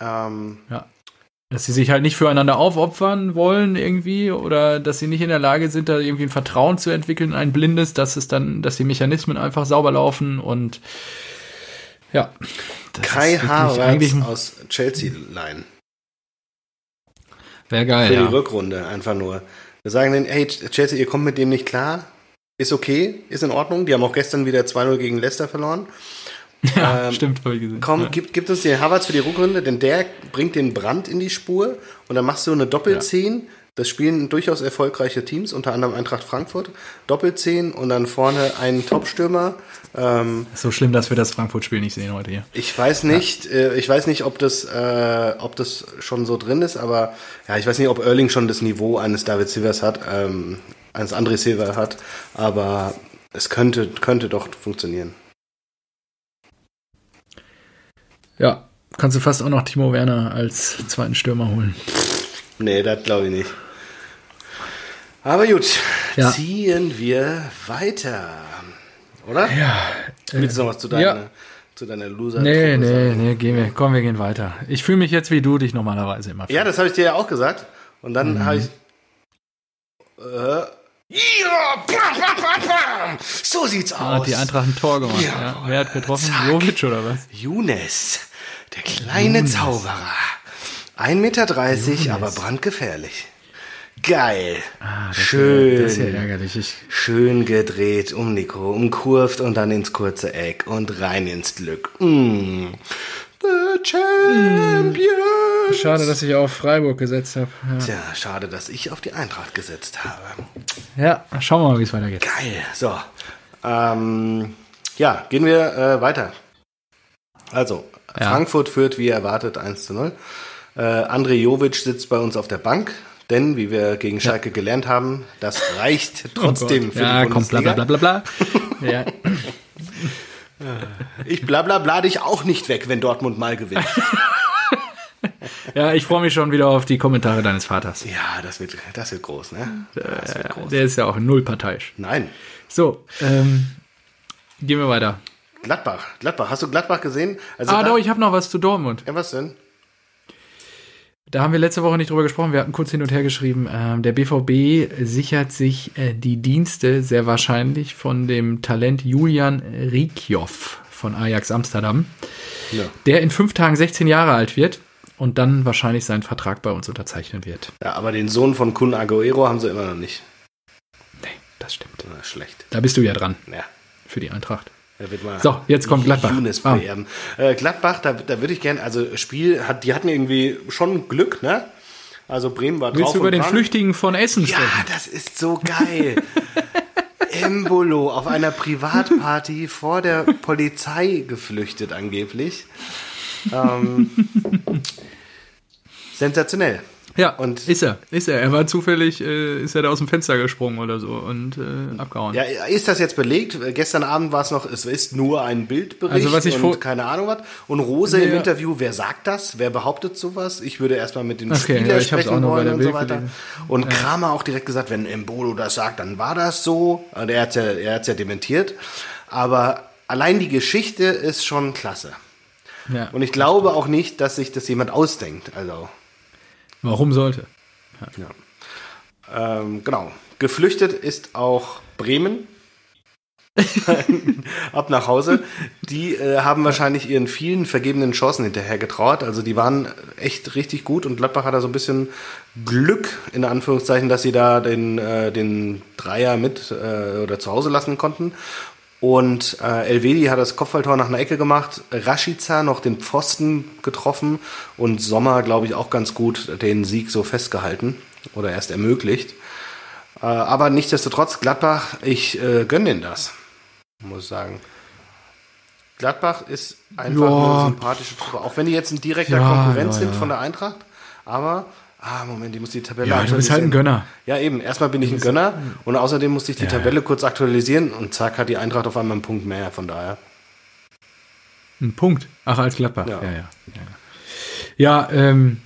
Ähm, dass sie sich halt nicht füreinander aufopfern wollen irgendwie oder dass sie nicht in der Lage sind, da irgendwie ein Vertrauen zu entwickeln, ein blindes, dass es dann, dass die Mechanismen einfach sauber laufen und ja. Kai Havertz aus Chelsea leihen. wäre geil, Für ja. die Rückrunde einfach nur. Wir sagen denen, hey Chelsea, ihr kommt mit dem nicht klar. Ist okay, ist in Ordnung. Die haben auch gestern wieder 2-0 gegen Leicester verloren. (laughs) ja ähm, stimmt, habe ich gesehen. Komm, ja. gib, gib uns den Havertz für die Rückrunde, denn der bringt den Brand in die Spur und dann machst du eine Doppelzehn. Das spielen durchaus erfolgreiche Teams, unter anderem Eintracht Frankfurt. Doppelzehn und dann vorne einen Topstürmer. Ähm, So schlimm, dass wir das Frankfurt-Spiel nicht sehen heute hier. ich weiß nicht, äh, ich weiß nicht, ob das, äh, ob das schon so drin ist, aber ja, ich weiß nicht, ob Erling schon das Niveau eines David Silvers hat, ähm, eines André Silva hat, aber es könnte, könnte doch funktionieren. Ja, kannst du fast auch noch Timo Werner als zweiten Stürmer holen. Nee, das glaube ich nicht. Aber gut, Ja. ziehen wir weiter. Oder? Ja. Willst du noch was zu deiner, ja. zu deiner loser Nee, nee, sagen? nee, gehen wir, komm, wir gehen weiter. Ich fühle mich jetzt wie du dich normalerweise immer Ja, das habe ich dir ja auch gesagt. Und dann Mhm. habe ich. Äh, ja, bam, bam, bam, so sieht's Ah, aus. hat die Eintracht ein Tor gemacht. Ja, Ja, Wer hat getroffen? zack. Jovic oder was? Younes, der kleine Younes. Zauberer. 1,30 Meter, Younes. aber brandgefährlich. Geil. Ah, das Schön. Wär, das ist ja ärgerlich. Ich, Schön gedreht um Nico, umkurvt und dann ins kurze Eck und rein ins Glück. Mm. The Champions. schade, dass ich auf Freiburg gesetzt habe. Tja, schade, dass ich auf die Eintracht gesetzt habe. Ja. ja, schauen wir mal, wie es weitergeht. Geil. So. Ähm, ja, gehen wir äh, weiter. Also, Ja. Frankfurt führt wie erwartet 1 zu 0. Äh, André Jovic sitzt bei uns auf der Bank, denn, wie wir gegen Schalke gelernt haben, das reicht (laughs) trotzdem Oh für ja, die komm, bla Bundesliga. bla bla bla bla. (laughs) ja. Ich bla bla bla dich auch nicht weg, wenn Dortmund mal gewinnt. (laughs) ja, ich freue mich schon wieder auf die Kommentare deines Vaters. ja, das wird, das wird groß, ne? Das wird groß. Der ist ja auch null parteiisch. Nein. So, ähm, gehen wir weiter. Gladbach. Gladbach. Hast du Gladbach gesehen? Also Ah, doch, ich habe noch was zu Dortmund. ja, was denn? Da haben wir letzte Woche nicht drüber gesprochen. Wir hatten kurz hin und her geschrieben. Ähm, der BVB sichert sich äh, die Dienste sehr wahrscheinlich von dem Talent Julian Rikjoff von Ajax Amsterdam, Ja. der in fünf Tagen 16 Jahre alt wird und dann wahrscheinlich seinen Vertrag bei uns unterzeichnen wird. ja, aber den Sohn von Kun Aguero haben sie immer noch nicht. Nee, das stimmt. Na, schlecht. Da bist du ja dran Ja. für die Eintracht. So, jetzt kommt Gladbach. Ah. Äh, Gladbach, da, da würde ich gerne, also Spiel, hat, die hatten irgendwie schon Glück, ne? Also Bremen war Willst drauf du über den dran. Flüchtigen von Essen Ja, sprechen? das ist so geil. (laughs) Embolo auf einer Privatparty vor der Polizei geflüchtet angeblich. Ähm, (laughs) sensationell. Ja, Und- ist er, ist er. Er war zufällig, äh, ist er da aus dem Fenster gesprungen oder so und äh, abgehauen. Ja, ist das jetzt belegt? Gestern Abend war es noch, es ist nur ein Bildbericht Also was ich und keine Ahnung was. Und Rose im Ja. Interview, wer sagt das? Wer behauptet sowas? Ich würde erstmal mit den Okay, Spielern ja, sprechen wollen und so Bild weiter. gelesen. Und Kramer auch direkt gesagt, wenn Embolo das sagt, dann war das so. Und er hat's ja, er hat's ja dementiert. Aber allein die Geschichte ist schon klasse. Ja. Und ich glaube auch nicht, dass sich das jemand ausdenkt. Also, Warum sollte? ja. Ähm, genau. Geflüchtet ist auch Bremen. (laughs) Ab nach Hause. Die äh, haben wahrscheinlich ihren vielen vergebenen Chancen hinterher getrauert. Also die waren echt richtig gut und Gladbach hat da so ein bisschen Glück, in Anführungszeichen, dass sie da den, äh, den Dreier mit äh, oder zu Hause lassen konnten. Und äh, Elvedi hat das Kopfballtor nach einer Ecke gemacht, Rashica noch den Pfosten getroffen und Sommer, glaube ich, auch ganz gut den Sieg so festgehalten oder erst ermöglicht. Äh, aber nichtsdestotrotz, Gladbach, ich äh, gönne denen das, muss ich sagen. Gladbach ist einfach Ja. eine sympathische Truppe, auch wenn die jetzt ein direkter Ja, Konkurrent ja, sind von der Eintracht. Aber, ah, Moment, ich muss die Tabelle Ja, du bist halt ein. Gönner. Ja, eben. Erstmal bin ich ein Gönner und außerdem musste ich die Ja. Tabelle kurz aktualisieren und zack hat die Eintracht auf einmal einen Punkt mehr. Von daher. Ein Punkt. Ach, als Gladbach. Ja. Ja, ja. Ja, ja, ähm,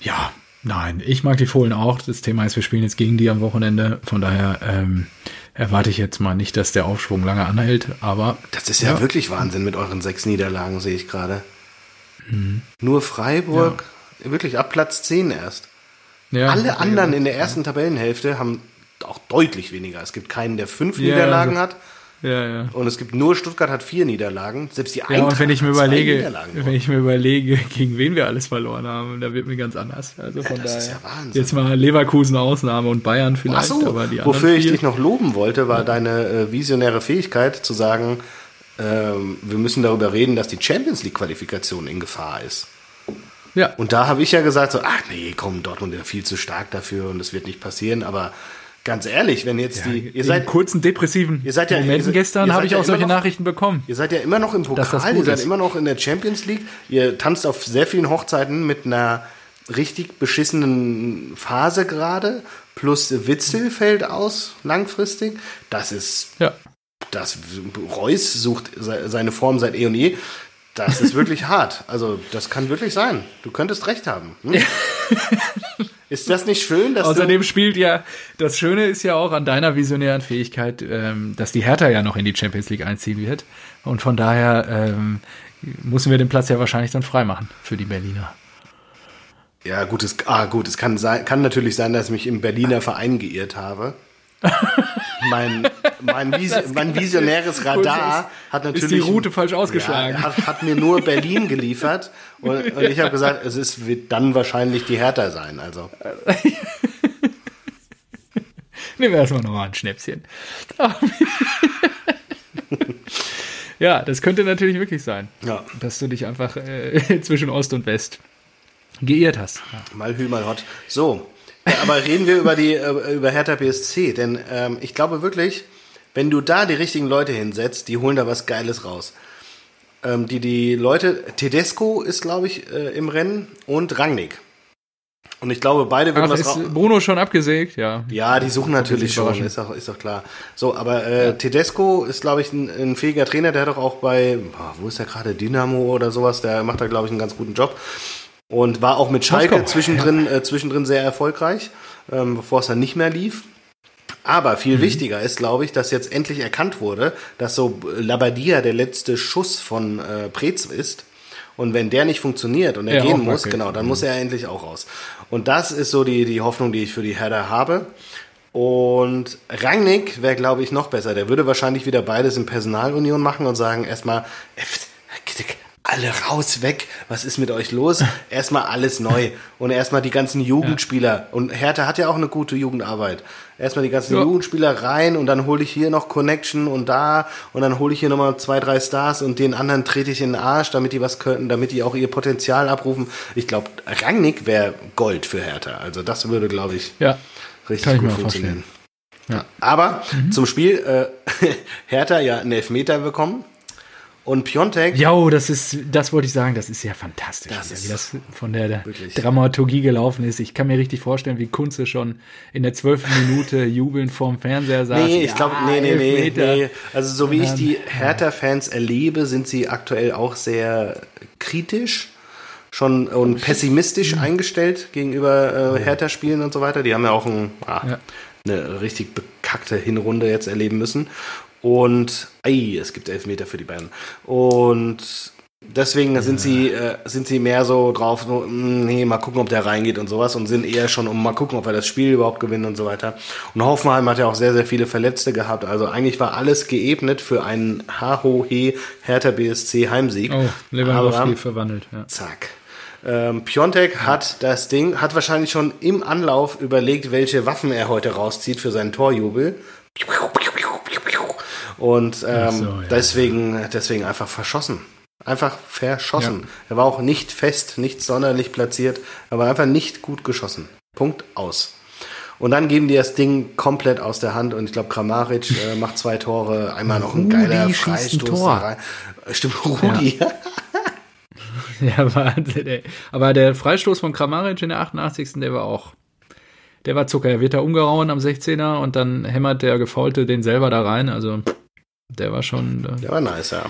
ja, nein, ich mag die Fohlen auch. Das Thema ist, wir spielen jetzt gegen die am Wochenende. Von daher ähm, erwarte ich jetzt mal nicht, dass der Aufschwung lange anhält. Aber Das ist ja, Ja. wirklich Wahnsinn mit euren sechs Niederlagen, sehe ich gerade. Mhm. Nur Freiburg, wirklich ab Platz 10 erst. ja, Alle anderen in der ersten Tabellenhälfte haben auch deutlich weniger. Es gibt keinen, der fünf Ja, Niederlagen also- hat. Ja, ja. Und es gibt nur Stuttgart hat vier Niederlagen. Selbst die Eintracht Ja, und wenn ich mir überlege, Niederlagen. (laughs) wenn ich mir überlege, gegen wen wir alles verloren haben, da wird mir ganz anders. Also von das ist daher. ja Wahnsinn. Jetzt mal Leverkusen Ausnahme und Bayern Ach vielleicht, so, aber die wofür ich vier- dich noch loben wollte, war deine äh, visionäre Fähigkeit zu sagen, ähm, wir müssen darüber reden, dass die Champions League Qualifikation in Gefahr ist. Ja, Und da habe ich ja gesagt, so, ach nee, komm, Dortmund ist viel zu stark dafür und das wird nicht passieren. Aber ganz ehrlich, wenn jetzt die, ihr seid, kurzen depressiven ihr seid ja- Momenten ihr gestern habe ich ja auch solche noch- Nachrichten bekommen. ihr seid ja immer noch im Pokal, ihr seid ist. immer noch in der Champions League, ihr tanzt auf sehr vielen Hochzeiten mit einer richtig beschissenen Phase gerade, plus Witzel fällt aus langfristig. Das ist Ja. das Reus sucht se- seine Form seit eh und je. Das ist wirklich hart. Also, das kann wirklich sein. Du könntest recht haben. Hm? (laughs) ist das nicht schön, dass Außerdem spielt ja, das Schöne ist ja auch an deiner visionären Fähigkeit, ähm, dass die Hertha ja noch in die Champions League einziehen wird. Und von daher ähm, müssen wir den Platz ja wahrscheinlich dann freimachen für die Berliner. Ja, gut, es, ah, gut, es kann, sein, kann natürlich sein, dass ich mich im Berliner Verein geirrt habe. Mein, mein, (laughs) Vis mein visionäres Radar hat natürlich. Ist die Route falsch ausgeschlagen. Ja, hat, hat mir nur Berlin geliefert. Und, und ich habe gesagt, es ist, wird dann wahrscheinlich die Hertha sein. Also. (laughs) Nehmen wir erstmal nochmal ein Schnäpschen. (laughs) ja, das könnte natürlich wirklich sein, Ja. dass du dich einfach äh, zwischen Ost und West geirrt hast. Ja. Mal Hü, mal Hot. So, aber reden wir über die äh, über Hertha BSC, denn ähm, ich glaube wirklich, wenn du da die richtigen Leute hinsetzt, die holen da was Geiles raus. Ähm, die die Leute, Tedesco ist glaube ich äh, im Rennen und Rangnick. Und ich glaube, beide würden Ach, was ist Bruno schon abgesägt? Ja. ja, die suchen natürlich schon, ist doch, ist doch klar. So, aber äh, Tedesco ist, glaube ich, ein, ein fähiger Trainer, der hat doch auch bei, boah, wo ist der gerade, Dynamo oder sowas, der macht da, glaube ich, einen ganz guten Job. Und war auch mit Schalke Moskau, zwischendrin, äh, zwischendrin sehr erfolgreich, ähm, bevor es dann nicht mehr lief. Aber viel Mhm. wichtiger ist, glaube ich, dass jetzt endlich erkannt wurde, dass so Labadia der letzte Schuss von äh, Preetz ist Und wenn der nicht funktioniert und er Ja, gehen muss, genau, dann muss er endlich auch raus. Und das ist so die, die Hoffnung, die ich für die Herder habe. Und Rangnick wäre, glaube ich, noch besser. Der würde wahrscheinlich wieder beides in Personalunion machen und sagen, erstmal, äh, alle raus, weg, was ist mit euch los? (laughs) Erstmal alles neu. Und erstmal die ganzen Jugendspieler. Und Hertha hat ja auch eine gute Jugendarbeit. Erstmal die ganzen Ja. Jugendspieler rein und dann hole ich hier noch Connection und da und dann hole ich hier nochmal zwei, drei Stars und den anderen trete ich in den Arsch, damit die was könnten, damit die auch ihr Potenzial abrufen. Ich glaube, Rangnick wäre Gold für Hertha. Also das würde, glaube ich, Ja. richtig ich gut funktionieren. Ja. Aber zum Spiel, äh, (laughs) Hertha ja einen Elfmeter bekommen und Piontek Jo, das ist, das wollte ich sagen, das ist ja fantastisch, Das ist wie das von der, wirklich- Dramaturgie gelaufen ist. Ich kann mir richtig vorstellen, wie Kunze schon in der zwölften Minute (laughs) jubelnd vorm Fernseher saß. Nee, ich glaube, nee, nee, nee, nee. Also so wie ich die Hertha-Fans erlebe, sind sie aktuell auch sehr kritisch schon und pessimistisch eingestellt gegenüber äh, Hertha-Spielen und so weiter. Die haben ja auch ein, ah, Ja. eine richtig bekackte Hinrunde jetzt erleben müssen. Und ei, es gibt Elfmeter für die beiden. Und deswegen sind sie äh, sind sie mehr so drauf, so, mm, nee, mal gucken, ob der reingeht und sowas und sind eher schon um mal gucken, ob wir das Spiel überhaupt gewinnen und so weiter. Und Hoffenheim hat ja auch sehr sehr viele Verletzte gehabt. Also eigentlich war alles geebnet für einen HOE Hertha BSC Heimsieg. Oh, Lewandowski Aber- verwandelt, ja. Zack. Ähm, Piontek hat das Ding, hat wahrscheinlich schon im Anlauf überlegt, welche Waffen er heute rauszieht für seinen Torjubel. Und ähm, so, ja. deswegen, deswegen einfach verschossen. Einfach verschossen. Ja. Er war auch nicht fest, nicht sonderlich platziert, er war einfach nicht gut geschossen. Punkt aus. Und dann geben die das Ding komplett aus der Hand und ich glaube, Kramaric äh, (laughs) macht zwei Tore, einmal noch ein Rudi geiler ein Freistoß rein. Äh, Stimmt, Rudi. (laughs) (laughs) Ja, Wahnsinn, ey. Aber der Freistoß von Kramaric in der 88. der war auch. Der war Zucker. Er wird da umgehauen am 16er und dann hämmert der Gefaulte den selber da rein. Also, der war schon. Da, Der war nice, ja.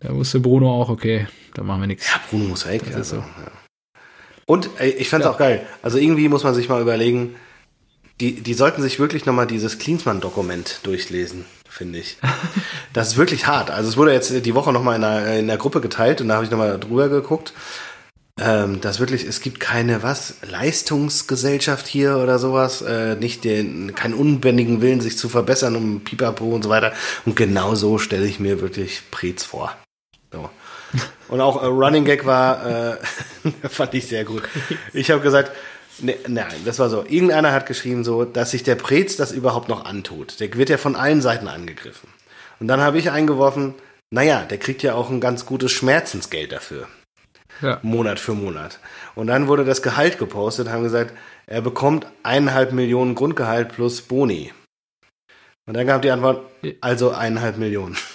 da wusste Bruno auch, okay, da machen wir nichts. Ja, Bruno muss weg. Also, so. ja. Und ey, ich fand's Ja. auch geil. Also irgendwie muss man sich mal überlegen, die, die sollten sich wirklich nochmal dieses Klinsmann-Dokument durchlesen, finde ich. (laughs) Das ist wirklich hart. Also es wurde jetzt die Woche nochmal in der, in der Gruppe geteilt und da habe ich nochmal drüber geguckt. Ähm, das wirklich, es gibt keine, was, Leistungsgesellschaft hier oder sowas, äh, nicht den, keinen unbändigen Willen, sich zu verbessern, um Pipapo und so weiter. Und genau so stelle ich mir wirklich Prez vor. So. Und auch äh, Running Gag war, äh, (laughs) fand ich sehr gut. Ich habe gesagt, ne, nein, das war so. Irgendeiner hat geschrieben so, dass sich der Prez das überhaupt noch antut. Der wird ja von allen Seiten angegriffen. Und dann habe ich eingeworfen, naja, der kriegt ja auch ein ganz gutes Schmerzensgeld dafür. Ja. Monat für Monat. Und dann wurde das Gehalt gepostet, haben gesagt, er bekommt eineinhalb Millionen Grundgehalt plus Boni. Und dann gab die Antwort, also eineinhalb Millionen. (laughs)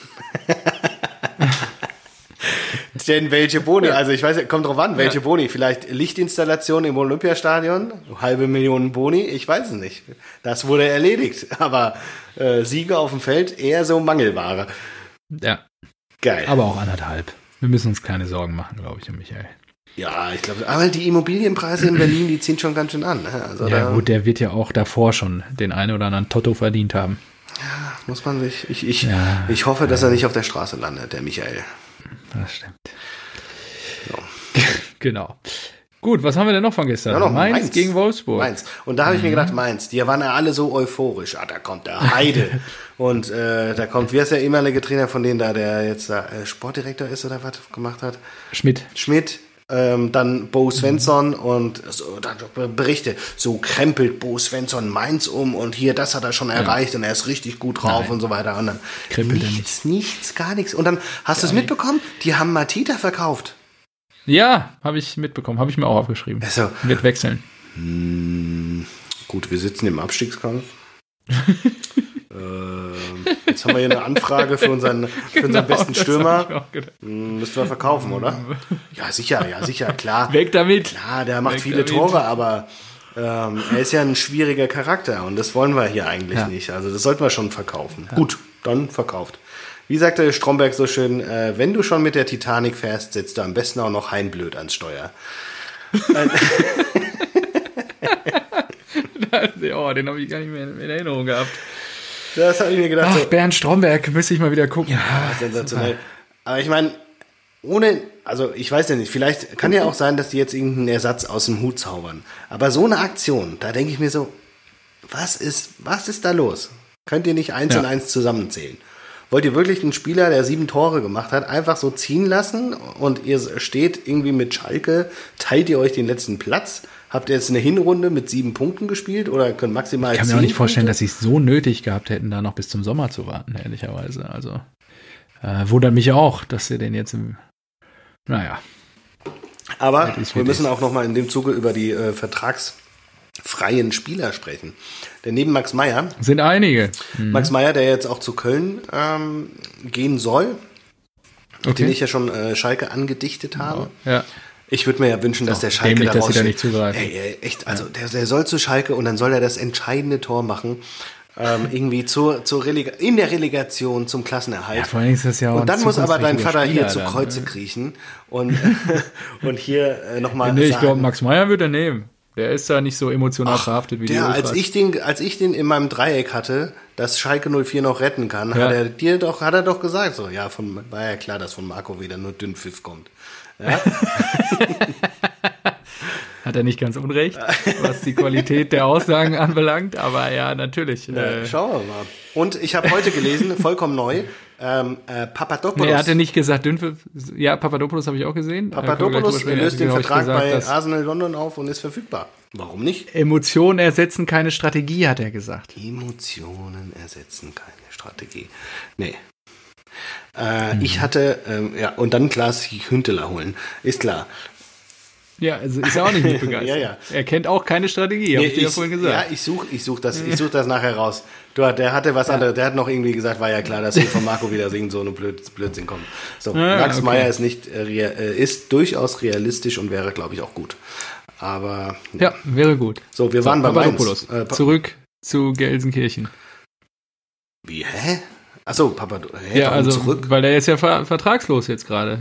Denn welche Boni? Also ich weiß, kommt drauf an, welche Boni. Vielleicht Lichtinstallation im Olympiastadion, halbe Million Boni, ich weiß es nicht. Das wurde erledigt. Aber äh, Siege auf dem Feld eher so Mangelware. Ja, Geil. aber auch anderthalb. Wir müssen uns keine Sorgen machen, glaube ich, um Michael. ja, ich glaube, aber die Immobilienpreise in Berlin, die ziehen schon ganz schön an. ne? Also Ja, gut, der wird ja auch davor schon den einen oder anderen Totto verdient haben. muss man sich. Ich, ich, Ja. ich hoffe, dass er nicht auf der Straße landet, der Michael. Das stimmt. Ja. (laughs) Genau. Gut, was haben wir denn noch von gestern? Ja, noch Mainz, Mainz. gegen Wolfsburg. Mainz. Und da habe ich Mhm. mir gedacht, Mainz, die waren ja alle so euphorisch. Ah, da kommt der Heide. (laughs) Und äh, da kommt, wie heißt der ehemalige Trainer von denen da, der jetzt da, äh, Sportdirektor ist oder was gemacht hat? Schmidt. Schmidt, ähm, dann Bo Svensson und so, dann Berichte, so krempelt Bo Svensson Mainz um und hier, das hat er schon erreicht und er ist richtig gut drauf Nein. und so weiter. Und dann Krempelt er nichts, nichts, gar nichts. Und dann hast du es mitbekommen? Die haben Matita verkauft. Ja, habe ich mitbekommen, habe ich mir auch aufgeschrieben. Also, Wird wechseln. Gut, wir sitzen im Abstiegskampf. (laughs) ähm, jetzt haben wir hier eine Anfrage für unseren, für unseren besten Genau, Stürmer. Hm, Müssten wir verkaufen, oder? Ja, sicher, ja, sicher, klar. Weg damit. Klar, der macht Weg viele damit. Tore, aber ähm, er ist ja ein schwieriger Charakter und das wollen wir hier eigentlich Ja. nicht. Also das sollten wir schon verkaufen. Gut, dann verkauft. Wie sagte Stromberg so schön, äh, wenn du schon mit der Titanic fährst, setzt du am besten auch noch Heinblöd ans Steuer. (laughs) oh, den habe ich gar nicht mehr in Erinnerung gehabt. Das habe ich mir gedacht. Ach, so, Bernd Stromberg, müsste ich mal wieder gucken. Ja, sensationell. Aber ich meine, ohne, also ich weiß ja nicht, vielleicht kann ja auch sein, dass die jetzt irgendeinen Ersatz aus dem Hut zaubern. Aber so eine Aktion, da denke ich mir so, was ist, was ist da los? Könnt ihr nicht eins Ja. und eins zusammenzählen? Wollt ihr wirklich einen Spieler, der sieben Tore gemacht hat, einfach so ziehen lassen und ihr steht irgendwie mit Schalke, teilt ihr euch den letzten Platz? Habt ihr jetzt eine Hinrunde mit sieben Punkten gespielt oder könnt maximal Ich kann mir auch nicht vorstellen, Punkte? dass sie es so nötig gehabt hätten, da noch bis zum Sommer zu warten, ehrlicherweise. Also äh, wundert mich auch, dass sie den jetzt im. Naja. Aber wir müssen auch noch mal in dem Zuge über die äh, vertragsfreien Spieler sprechen. Denn neben Max Meyer, Sind einige. Max Meyer, der jetzt auch zu Köln ähm, gehen soll, den ich ja schon äh, Schalke angedichtet habe. Ja. Ich würde mir ja wünschen, dass Doch, der Schalke dämlich, da dass sie da nicht zugreifen. Ey, ey, echt, also der, der soll zu Schalke und dann soll er das entscheidende Tor machen. Ähm, (laughs) irgendwie zur, zur Relega in der Relegation zum Klassenerhalt. Ja, vor allem ist das ja auch und dann muss aber dein Vater hier Spieler zu dann, Kreuze ne? kriechen und, (laughs) und hier äh, nochmal Nee, ich sagen, glaube, Max Meyer wird er nehmen. Der ist da nicht so emotional verhaftet wie die der, als Ultras. ich den, als ich den in meinem Dreieck hatte, dass Schalke 04 noch retten kann, Ja. hat er dir doch, hat er doch gesagt, so, ja, von, war ja klar, dass von Marco wieder nur Dünnpfiff kommt. Ja? (laughs) Hat er nicht ganz unrecht, was die Qualität der Aussagen anbelangt, aber ja, natürlich. Äh, Äh, schauen wir mal. Und ich habe heute gelesen, vollkommen neu, ähm, äh, Papadopoulos. nee, er hatte nicht gesagt, Dünnpfiff. Ja, Papadopoulos habe ich auch gesehen. Papadopoulos sprechen. löst den Vertrag gesagt, bei Arsenal London auf und ist verfügbar. Warum nicht? Emotionen ersetzen keine Strategie, hat er gesagt. Emotionen ersetzen keine Strategie. Nee. Äh, Ich hatte, ähm, ja, und dann Klaas Hünteler holen. Ist klar. Ja, also ist er auch nicht (laughs) mit begeistert. Ja, ja. Er kennt auch keine Strategie, habe Nee, ich dir ja vorhin gesagt. Ja, ich suche ich such das, ich such das nachher raus. Du, der hatte was anderes, der hat noch irgendwie gesagt, war ja klar, dass hier von Marco wieder irgend so eine Blöd, Blödsinn kommt. So, Ah, Max okay. Meyer ist nicht, äh, äh, ist durchaus realistisch und wäre, glaube ich, auch gut. Aber, Ja, wäre gut. so, wir waren bei Mainz. Papadopoulos. Äh, pa Zurück zu Gelsenkirchen. wie, hä? Achso, Papa, hä, Ja, also, zurück? weil der ist ja ver vertragslos jetzt gerade.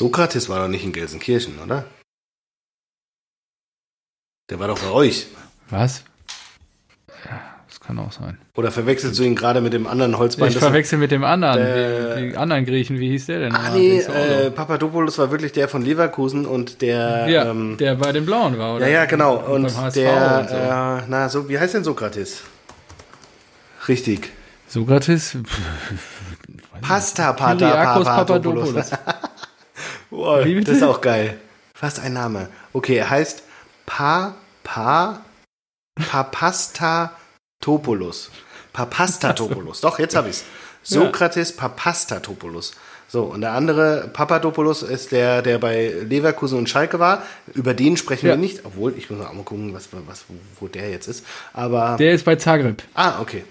Sokrates war doch nicht in Gelsenkirchen, oder? Der war doch bei euch. Was? Ja, das kann auch sein. Oder verwechselst du ihn gerade mit dem anderen Holzbein? Ich verwechsel mit dem anderen, Der- die, die anderen Griechen, wie hieß der denn? Ach nee, äh? Papadopoulos war wirklich der von Leverkusen und der. ja, ähm, der bei den Blauen war, oder? ja, ja, genau. Und Und der, und so. äh, na, so, wie heißt denn Sokrates? Richtig. Sokrates? (laughs) Pasta Pata Papadopoulos. Papadopoulos. (laughs) Bitte? das ist auch geil. Fast ein Name. Okay, er heißt Pa Pa Papastatopoulos. Papastatopoulos. Doch, jetzt habe ich's. Sokrates Papastatopoulos. So, und der andere Papadopoulos ist der, der bei Leverkusen und Schalke war. Über den sprechen Ja. wir nicht, obwohl ich muss auch mal gucken, was, was, wo, der jetzt ist. Aber Der ist bei Zagreb. Ah, okay.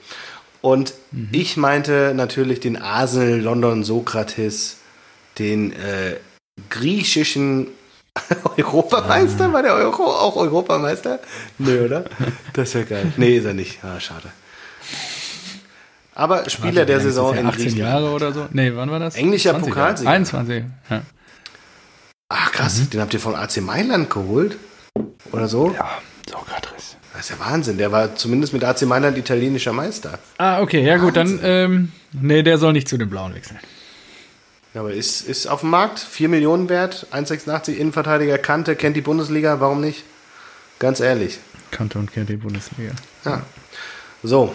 Und ich meinte natürlich den Arsenal London Sokrates, den äh, griechischen (laughs) Europameister. War der Euro auch Europameister? Nö, oder? Das wäre geil. Nee, ist er nicht. Ah, schade. Aber Spieler der ist das Saison her? in 18 Griechenland. Jahre oder so? Nee, wann war das? Englischer 20 Jahre. Pokalsieger. 21. Ja. Ach krass, den habt ihr von AC Mailand geholt? Oder so? ja, Sokrates. Das ist ja Wahnsinn. Der war zumindest mit AC Mailand italienischer Meister. Ah, okay, ja gut, dann, ähm, nee, der soll nicht zu den Blauen wechseln. Ja, aber ist, ist auf dem Markt 4 Millionen wert, 1,86 Innenverteidiger, Kante, kennt die Bundesliga, warum nicht? Ganz ehrlich. Kante und kennt die Bundesliga. Ja. So,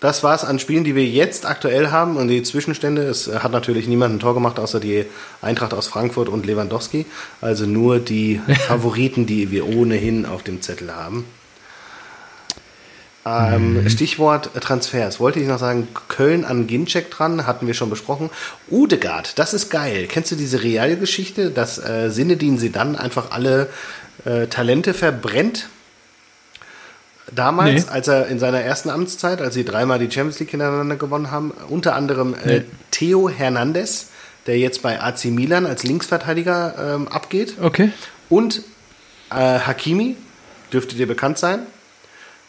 das war's an Spielen, die wir jetzt aktuell haben und die Zwischenstände. Es hat natürlich niemand ein Tor gemacht, außer die Eintracht aus Frankfurt und Lewandowski. Also nur die (laughs) Favoriten, die wir ohnehin auf dem Zettel haben. Ähm, Stichwort Transfers. Wollte ich noch sagen, Köln an Ginczek dran, hatten wir schon besprochen. Udegard, das ist geil. Kennst du diese Realgeschichte, dass äh, Sinedin sie dann einfach alle äh, Talente verbrennt? Damals, Nee. als er in seiner ersten Amtszeit, als sie dreimal die Champions League hintereinander gewonnen haben, unter anderem äh, Nee. Theo Hernandez, der jetzt bei AC Milan als Linksverteidiger ähm, abgeht, Okay. und äh, Hakimi, dürfte dir bekannt sein.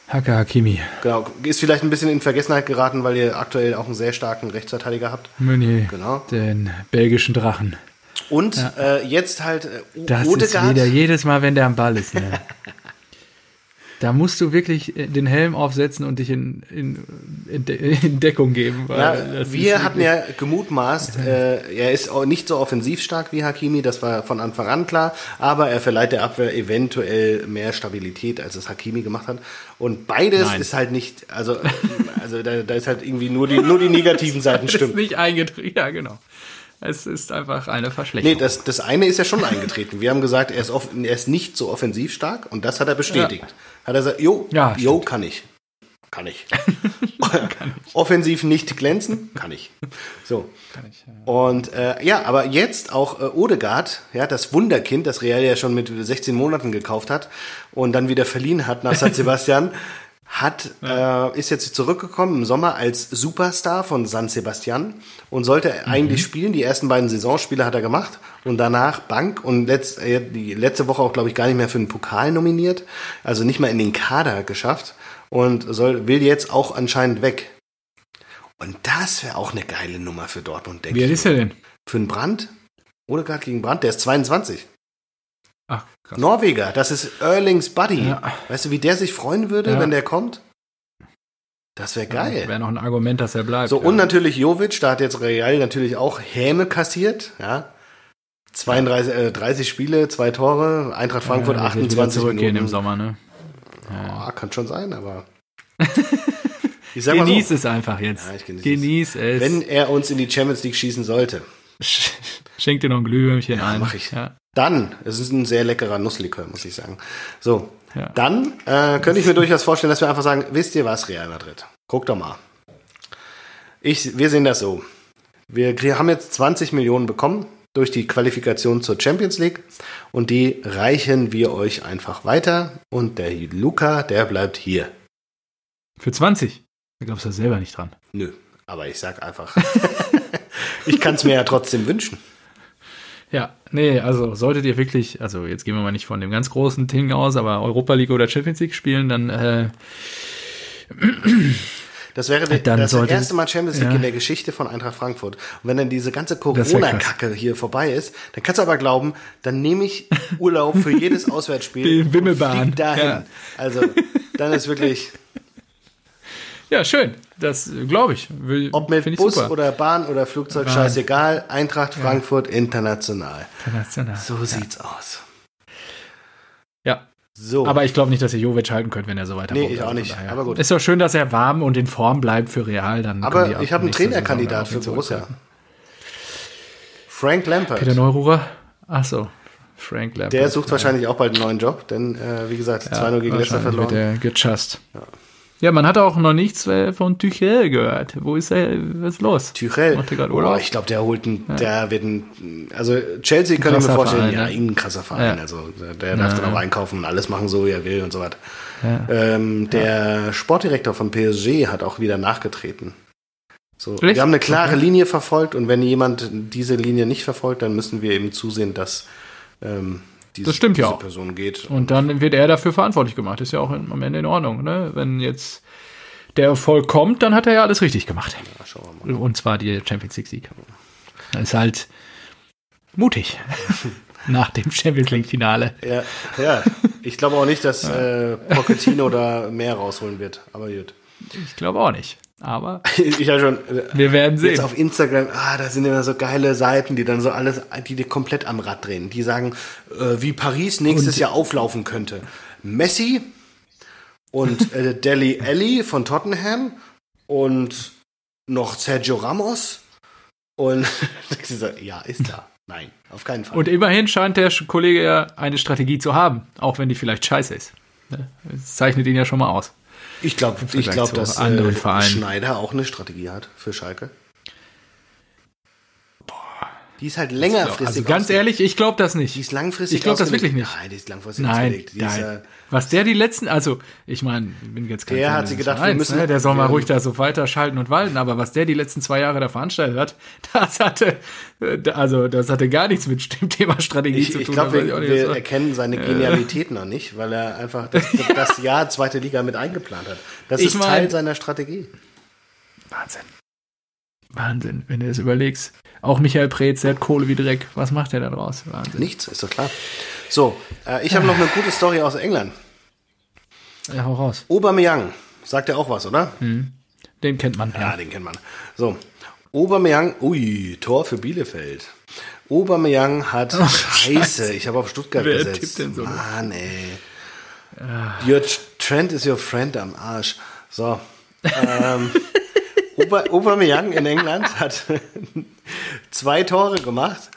Haka Hakimi. Genau, ist vielleicht ein bisschen in Vergessenheit geraten, weil ihr aktuell auch einen sehr starken Rechtsverteidiger habt. Meunier. Genau. Den belgischen Drachen. Und äh, jetzt halt äh, Das ist Odegaard. wieder jedes Mal, wenn der am Ball ist. Ne? (laughs) Da musst du wirklich äh, den Helm aufsetzen und dich in, in, in, De in Deckung geben. Ja, wir hatten ja gemutmaßt, äh, er ist auch nicht so offensiv stark wie Hakimi, das war von Anfang an klar, aber er verleiht der Abwehr eventuell mehr Stabilität, als es Hakimi gemacht hat. Und beides Nein. ist halt nicht, also, (laughs) also da, da ist halt irgendwie nur die, nur die negativen (laughs) Seiten stimmen. ist nicht eingetreten, ja genau. Es ist einfach eine Verschlechterung. Nee, das, das eine ist ja schon eingetreten. Wir haben gesagt, er ist, off, er ist nicht so offensiv stark und das hat er bestätigt. Ja. Hat er gesagt, jo, ja, jo, kann ich. Kann ich. (laughs) kann ich. Offensiv nicht glänzen? Kann ich. So. Kann ich, ja. Und äh, ja, aber jetzt auch äh, Odegaard, ja, das Wunderkind, das Real ja schon mit 16 Monaten gekauft hat und dann wieder verliehen hat nach San (laughs) Sebastian, hat, ja. äh, ist jetzt zurückgekommen im Sommer als Superstar von San Sebastian und sollte mhm. eigentlich spielen. Die ersten beiden Saisonspiele hat er gemacht und danach Bank und letzt, äh, die letzte Woche auch, glaube ich, gar nicht mehr für den Pokal nominiert. Also nicht mal in den Kader geschafft und soll, will jetzt auch anscheinend weg. Und das wäre auch eine geile Nummer für Dortmund, denke ich. Wie alt ist er denn? Für einen Brand? Oder gerade gegen Brand? Der ist 22. Ach, krass. Norweger, das ist Erlings Buddy. Ja. Weißt du, wie der sich freuen würde, ja. wenn der kommt? Das wäre geil. Ja, wäre noch ein Argument, dass er bleibt. So, und natürlich Jovic, da hat jetzt Real natürlich auch Häme kassiert, ja. 32, äh, 30 Spiele, zwei Tore, Eintracht Frankfurt ja, 28 zurückgehen Minuten. im Sommer, ne? Ja. Oh, kann schon sein, aber. (laughs) genieß so, es einfach jetzt. Ja, ich genieß, genieß es. es. Wenn er uns in die Champions League schießen sollte. Schenk dir noch ein Glühwürmchen ja, ein. Mach ich. Ja. Dann, es ist ein sehr leckerer Nusslikör, muss ich sagen. So, ja. dann äh, könnte ich mir durchaus vorstellen, dass wir einfach sagen, wisst ihr was, Real Madrid? Guck doch mal. Ich, wir sehen das so. Wir haben jetzt 20 Millionen bekommen durch die Qualifikation zur Champions League und die reichen wir euch einfach weiter und der Luca, der bleibt hier. Für 20? Da glaubst du selber nicht dran. Nö, aber ich sag einfach, (laughs) ich kann es mir ja trotzdem wünschen. Ja, nee, also solltet ihr wirklich, also jetzt gehen wir mal nicht von dem ganz großen Ding aus, aber Europa League oder Champions League spielen, dann äh, das wäre die, dann das sollte, erste Mal Champions League ja. in der Geschichte von Eintracht Frankfurt. Und wenn dann diese ganze Corona-Kacke hier vorbei ist, dann kannst du aber glauben, dann nehme ich Urlaub für jedes (laughs) Auswärtsspiel. Die Wimmelbahn. dahin. Ja. Also, dann ist wirklich. Ja, schön. Das glaube ich. Will, Ob mit Bus super. oder Bahn oder Flugzeug, Bahn. scheißegal. Eintracht Frankfurt ja. international. International. So ja. sieht's aus. Ja. So. Aber ich glaube nicht, dass ihr Jovic halten könnt, wenn er so weiter Nee, ich auch nicht. Aber gut. Ist doch schön, dass er warm und in Form bleibt für Real. Dann Aber ich habe einen Trainerkandidat für Borussia. Frank Lampert. Peter Neururer? Ach so. Frank Lampert. Der sucht wahrscheinlich auch bald einen neuen Job, denn äh, wie gesagt, ja, 2-0 gegen Leicester verloren. Wird der gechast. Ja. Ja, man hat auch noch nichts äh, von Tuchel gehört. Wo ist er? Was ist los? Tuchel? Oh, ich glaube, der holt einen, ja. der wird ein, also Chelsea kann ich mir vorstellen, Verein, ja, ja, ein krasser Verein. Ja. Also der darf dann auch einkaufen und alles machen, so wie er will und so weiter. Ähm, der Sportdirektor von PSG hat auch wieder nachgetreten. So, wir haben eine klare. Linie verfolgt und wenn jemand diese Linie nicht verfolgt, dann müssen wir eben zusehen, dass ähm, diese, das stimmt diese ja auch. Person geht. Und dann wird er dafür verantwortlich gemacht. Ist ja auch am Ende in Ordnung. Ne? Wenn jetzt der Erfolg kommt, dann hat er ja alles richtig gemacht. Ja. Und zwar die Champions League Sieg. Das ist halt mutig. (laughs) Nach dem Champions League Finale. Ja, ja. Ich glaube auch nicht, dass (laughs) äh, Pochettino da mehr rausholen wird. Aber gut. Ich glaube auch nicht. Aber (laughs) ich habe schon. Äh, wir werden sehen. Jetzt auf Instagram, ah, da sind immer so geile Seiten, die dann so alles, die dir komplett am Rad drehen. Die sagen, äh, wie Paris nächstes und Jahr auflaufen könnte. Messi und äh, (laughs) Deli Alli von Tottenham und noch Sergio Ramos und (laughs) ja, ist da. Nein, auf keinen Fall. Und immerhin scheint der Kollege ja eine Strategie zu haben, auch wenn die vielleicht scheiße ist. Ne? Das zeichnet ihn ja schon mal aus. Ich glaube, ich glaube, dass äh, Schneider auch eine Strategie hat für Schalke. Die ist halt längerfristig. Also ganz ehrlich, ich glaube das nicht. Die ist langfristig. Ich glaube das wirklich nicht. Nein, die ist langfristig nein, die nein. Ist, äh, Was der die letzten, also ich meine, bin jetzt kein Der hat sich gedacht, Vereins, wir müssen, ne? der soll mal ruhig da so weiter schalten und walten. Aber was der die letzten zwei Jahre da veranstaltet hat, (laughs) das hatte, äh, also das hatte gar nichts mit dem Thema Strategie ich, zu tun. Ich glaube, wir, wir erkennen seine Genialität noch nicht, weil er einfach das, (laughs) das Jahr zweite Liga mit eingeplant hat. Das ich ist mein, Teil seiner Strategie. Wahnsinn. Wahnsinn, wenn du es überlegst. Auch Michael Preetz, der hat Kohle wie Dreck. Was macht der da draus? Wahnsinn. Nichts, ist doch klar. So, äh, ich habe noch eine gute Story aus England. Ja, hau raus. Aubameyang, sagt ja auch was, oder? Den kennt man. Ja, den kennt man. So, Aubameyang, ui, Tor für Bielefeld. Aubameyang hat (laughs) Scheiße, ich habe auf Stuttgart Wer gesetzt. tippt denn so? Mann, ey. Your Trend is your friend am Arsch. So. (laughs) Ähm, Aubameyang in England hat (laughs) zwei Tore gemacht,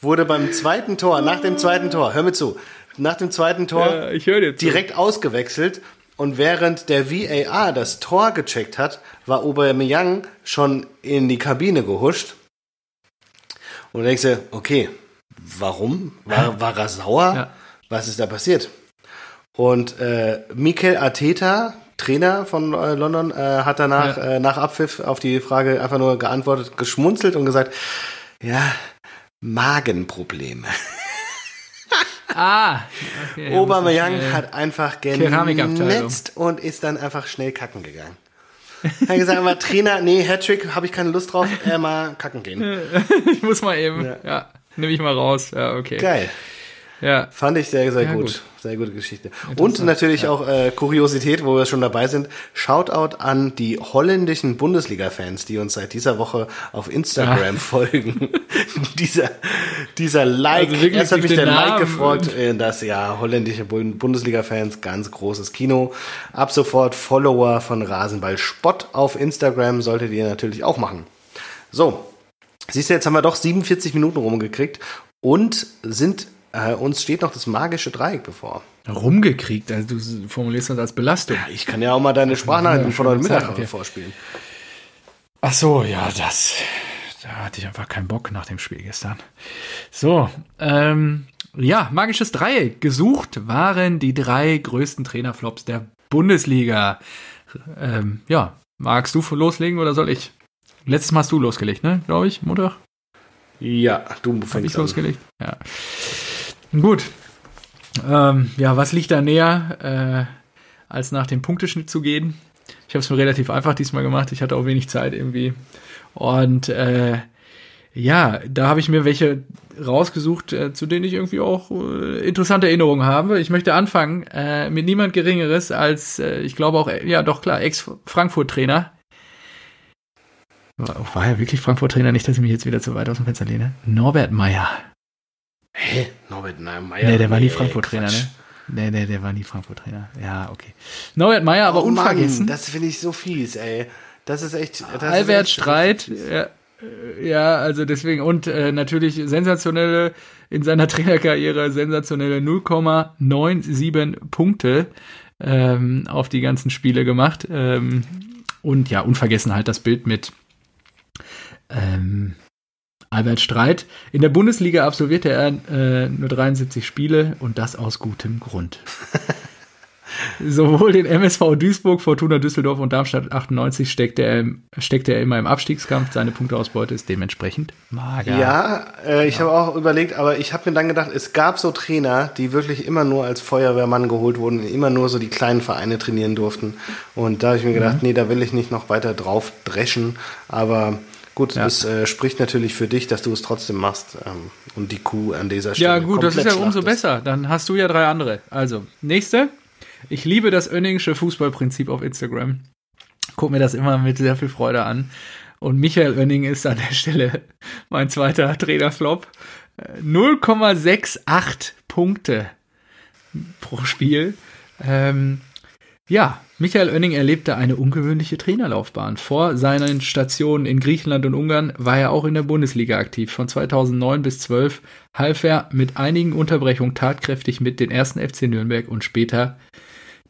wurde beim zweiten Tor, nach dem zweiten Tor, hör mir zu, nach dem zweiten Tor Ja, ich höre dir zu. direkt ausgewechselt und während der VAR das Tor gecheckt hat, war Aubameyang schon in die Kabine gehuscht. Und du denkst dir, okay, warum? War, war er sauer? Ja. Was ist da passiert? Und äh, Mikel Arteta, Trainer von äh, London, äh, hat danach Ja. äh, nach Abpfiff auf die Frage einfach nur geantwortet, geschmunzelt und gesagt, ja, Magenprobleme. (laughs) Ah. Okay, Aubameyang hat einfach genetzt und ist dann einfach schnell kacken gegangen. Er hat gesagt, aber Trainer, nee, Hattrick, habe ich keine Lust drauf, äh, mal kacken gehen. (laughs) Ich muss mal eben. Ja. Ja. Nehme ich mal raus. Ja, okay. Geil. Ja. Fand ich sehr, sehr Ja, gut. gut. Sehr gute Geschichte. Und natürlich auch äh, Kuriosität, wo wir schon dabei sind. Shoutout an die holländischen Bundesliga-Fans, die uns seit dieser Woche auf Instagram folgen. (laughs) dieser, dieser Like, Also erst hat mich der den Like Namen gefreut, äh, das ja holländische Bund- Bundesliga-Fans, ganz großes Kino. Ab sofort Follower von Rasenball Spott auf Instagram solltet ihr natürlich auch machen. So, Siehst du, jetzt haben wir doch 47 Minuten rumgekriegt und sind, äh, uns steht noch das magische Dreieck bevor. Rumgekriegt. Also du formulierst das als Belastung. Ich kann ja auch mal deine Sprachnachrichten Ja, von heute Mittag okay. vorspielen. Ach so, ja, das. Da hatte ich einfach keinen Bock nach dem Spiel gestern. So, ähm, ja, magisches Dreieck. Gesucht waren die drei größten Trainerflops der Bundesliga. Ähm, ja, magst du loslegen oder soll ich? Letztes Mal hast du losgelegt, ne? Glaube ich, Montag? Ja, du Hab ich fängst an. losgelegt? Ja. Gut. Ähm, ja, was liegt da näher, äh, als nach dem Punkteschnitt zu gehen? Ich habe es mir relativ einfach diesmal gemacht. Ich hatte auch wenig Zeit irgendwie. Und äh, ja, da habe ich mir welche rausgesucht, äh, zu denen ich irgendwie auch äh, interessante Erinnerungen habe. Ich möchte anfangen äh, mit niemand Geringeres als, äh, ich glaube auch, äh, ja doch klar, Ex-Frankfurt-Trainer. War, war er wirklich Frankfurt-Trainer? Nicht, dass ich mich jetzt wieder zu weit aus dem Fenster lehne. Norbert Meyer. Hä? Norbert Meyer? Nee, der war nie Frankfurt-Trainer, ne? Nee, nee, der war nie Frankfurt-Trainer. Ja, okay. Norbert Meyer, aber oh unvergessen. Mann, das finde ich so fies, ey. Das ist echt. Das Albert ist echt Streit, ja, äh, ja, also deswegen und äh, natürlich sensationelle in seiner (laughs) Trainerkarriere sensationelle 0,97 Punkte ähm, auf die ganzen Spiele gemacht ähm, und ja unvergessen halt das Bild mit ähm, Albert Streit. In der Bundesliga absolvierte er äh, nur 73 Spiele und das aus gutem Grund. (laughs) Sowohl den MSV Duisburg, Fortuna Düsseldorf und Darmstadt 98 steckte er, im- steckte er immer im Abstiegskampf. Seine Punkteausbeute ist dementsprechend mager. Ja, äh, ich habe auch überlegt, aber ich habe mir dann gedacht, es gab so Trainer, die wirklich immer nur als Feuerwehrmann geholt wurden, immer nur so die kleinen Vereine trainieren durften. Und da habe ich mir gedacht, nee, da will ich nicht noch weiter drauf dreschen. Aber gut, Ja. es äh, spricht natürlich für dich, dass du es trotzdem machst ähm, und die Kuh an dieser Stelle. Ja, gut, das ist ja umso besser. Dann hast du ja drei andere. Also, nächste. Ich liebe das Önningsche Fußballprinzip auf Instagram. Guck mir das immer mit sehr viel Freude an. Und Michael Oenning ist an der Stelle (laughs) mein zweiter Trainerflop. Äh, 0,68 Punkte pro Spiel. Ähm, ja, Michael Oenning erlebte eine ungewöhnliche Trainerlaufbahn. Vor seinen Stationen in Griechenland und Ungarn war er auch in der Bundesliga aktiv. Von 2009 bis 12 half er mit einigen Unterbrechungen tatkräftig mit den ersten FC Nürnberg und später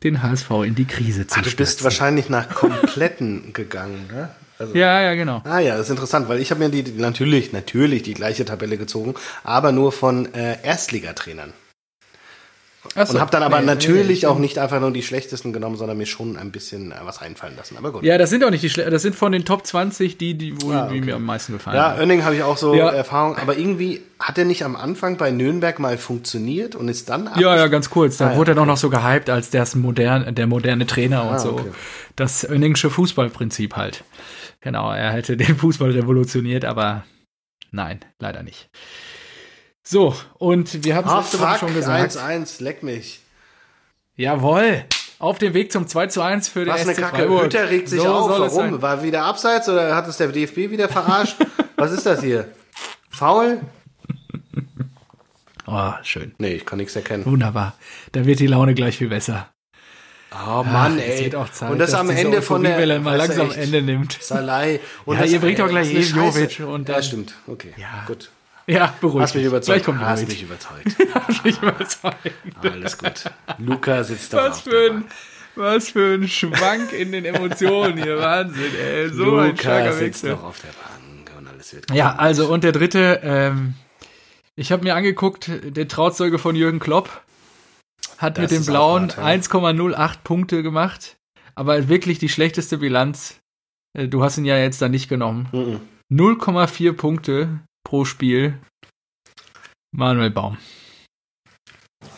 den HSV in die Krise zu Ah, du bist wahrscheinlich nach kompletten (laughs) gegangen, ne? Also, Ja, ja, genau. Ah ja, das ist interessant, weil ich habe mir die, die natürlich, natürlich die gleiche Tabelle gezogen, aber nur von äh, Erstligatrainern. Achso, Und habe dann aber nee, natürlich nee, auch nicht einfach nur die schlechtesten genommen, sondern mir schon ein bisschen äh, was einfallen lassen. Aber gut. Ja, das sind auch nicht die Schle das sind von den Top 20 die, die, wo, Ah, die okay. mir am meisten gefallen Ja, haben. Oenning habe ich auch so Ja. Erfahrung, aber irgendwie hat er nicht am Anfang bei Nürnberg mal funktioniert und ist dann Ja, ja, ganz kurz. Da Ah, ja, wurde er doch noch so gehypt als der, modern, der moderne Trainer und Ah, so. okay. Das Önningsche Fußballprinzip halt. Genau, er hätte den Fußball revolutioniert, aber nein, leider nicht. So, und wir haben es Ah, letzte Woche schon gesagt. 1-1, leck mich. Jawohl. auf dem Weg zum 2 zu 1 für den Was eine SC Kacke. Freiburg. Hütter regt sich So auf. Warum? War wieder abseits oder hat es der DFB wieder verarscht? (laughs) Was ist das hier? Faul? Oh, schön. Nee, ich kann nichts erkennen. Wunderbar. Da wird die Laune gleich viel besser. Oh Mann, Ach, ey. Zeit, Und das am Ende von der Euphoriewelle mal langsam echt, Ende nimmt. Salai. Und Ja, das, ihr bringt doch gleich eine Jovic und Ja, dann- stimmt. Okay. Ja. Gut. Ja, beruhigt. Hast mich überzeugt. Kommt Hast mich überzeugt. (laughs) Hast mich überzeugt. Alles gut. Luca sitzt da Was für ein, was für ein Schwank in den Emotionen hier. Wahnsinn, ey. So ein Luca starker sitzt Wechsel. noch auf der Bank und alles wird Ja, gut. also und der dritte, ähm, ich habe mir angeguckt, der Trauzeuge von Jürgen Klopp hat Das mit auch Blauen hart, ja. 1,08 Punkte gemacht, aber wirklich die schlechteste Bilanz. Äh, Du hast ihn ja jetzt da nicht genommen. Mhm. 0,4 Punkte pro Spiel. Manuel Baum.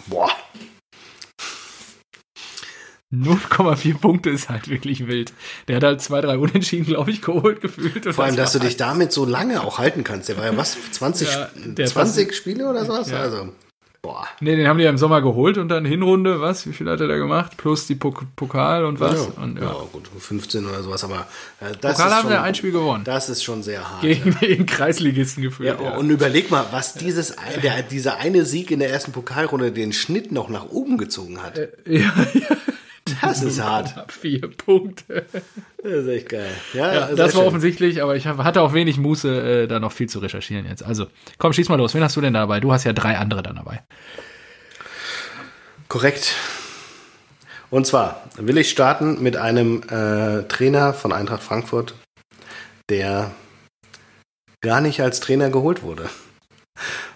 Boah. 0,4 Punkte ist halt wirklich wild. Der hat halt zwei, drei Unentschieden, glaube ich, geholt gefühlt. Vor allem, das dass du dich damit so lange auch halten kannst. Der war ja was? 20, Ja, der 20 Spiele oder sowas? Ja. Also, boah. Nee, den haben die ja im Sommer geholt und dann Hinrunde, was? Wie viel hat er da gemacht? Plus die Pok Pokal und was? Ja, Und, ja. ja. gut, 15 oder sowas, aber äh, das Pokal ist haben schon, sie ein Spiel gewonnen. Das ist schon sehr hart. Gegen den Kreisligisten geführt. Ja, Ja, und überleg mal, was dieses, der, dieser eine Sieg in der ersten Pokalrunde den Schnitt noch nach oben gezogen hat. ja, (laughs) ja. Das ist hart. (laughs) Vier Punkte. Das ist echt geil. Ja, Ja, sehr das war schön. offensichtlich, aber ich hatte auch wenig Muße, äh, da noch viel zu recherchieren jetzt. Also, komm, schieß mal los. Wen hast du denn dabei? Du hast ja drei andere dann dabei. Korrekt. Und zwar will ich starten mit einem äh, Trainer von Eintracht Frankfurt, der gar nicht als Trainer geholt wurde.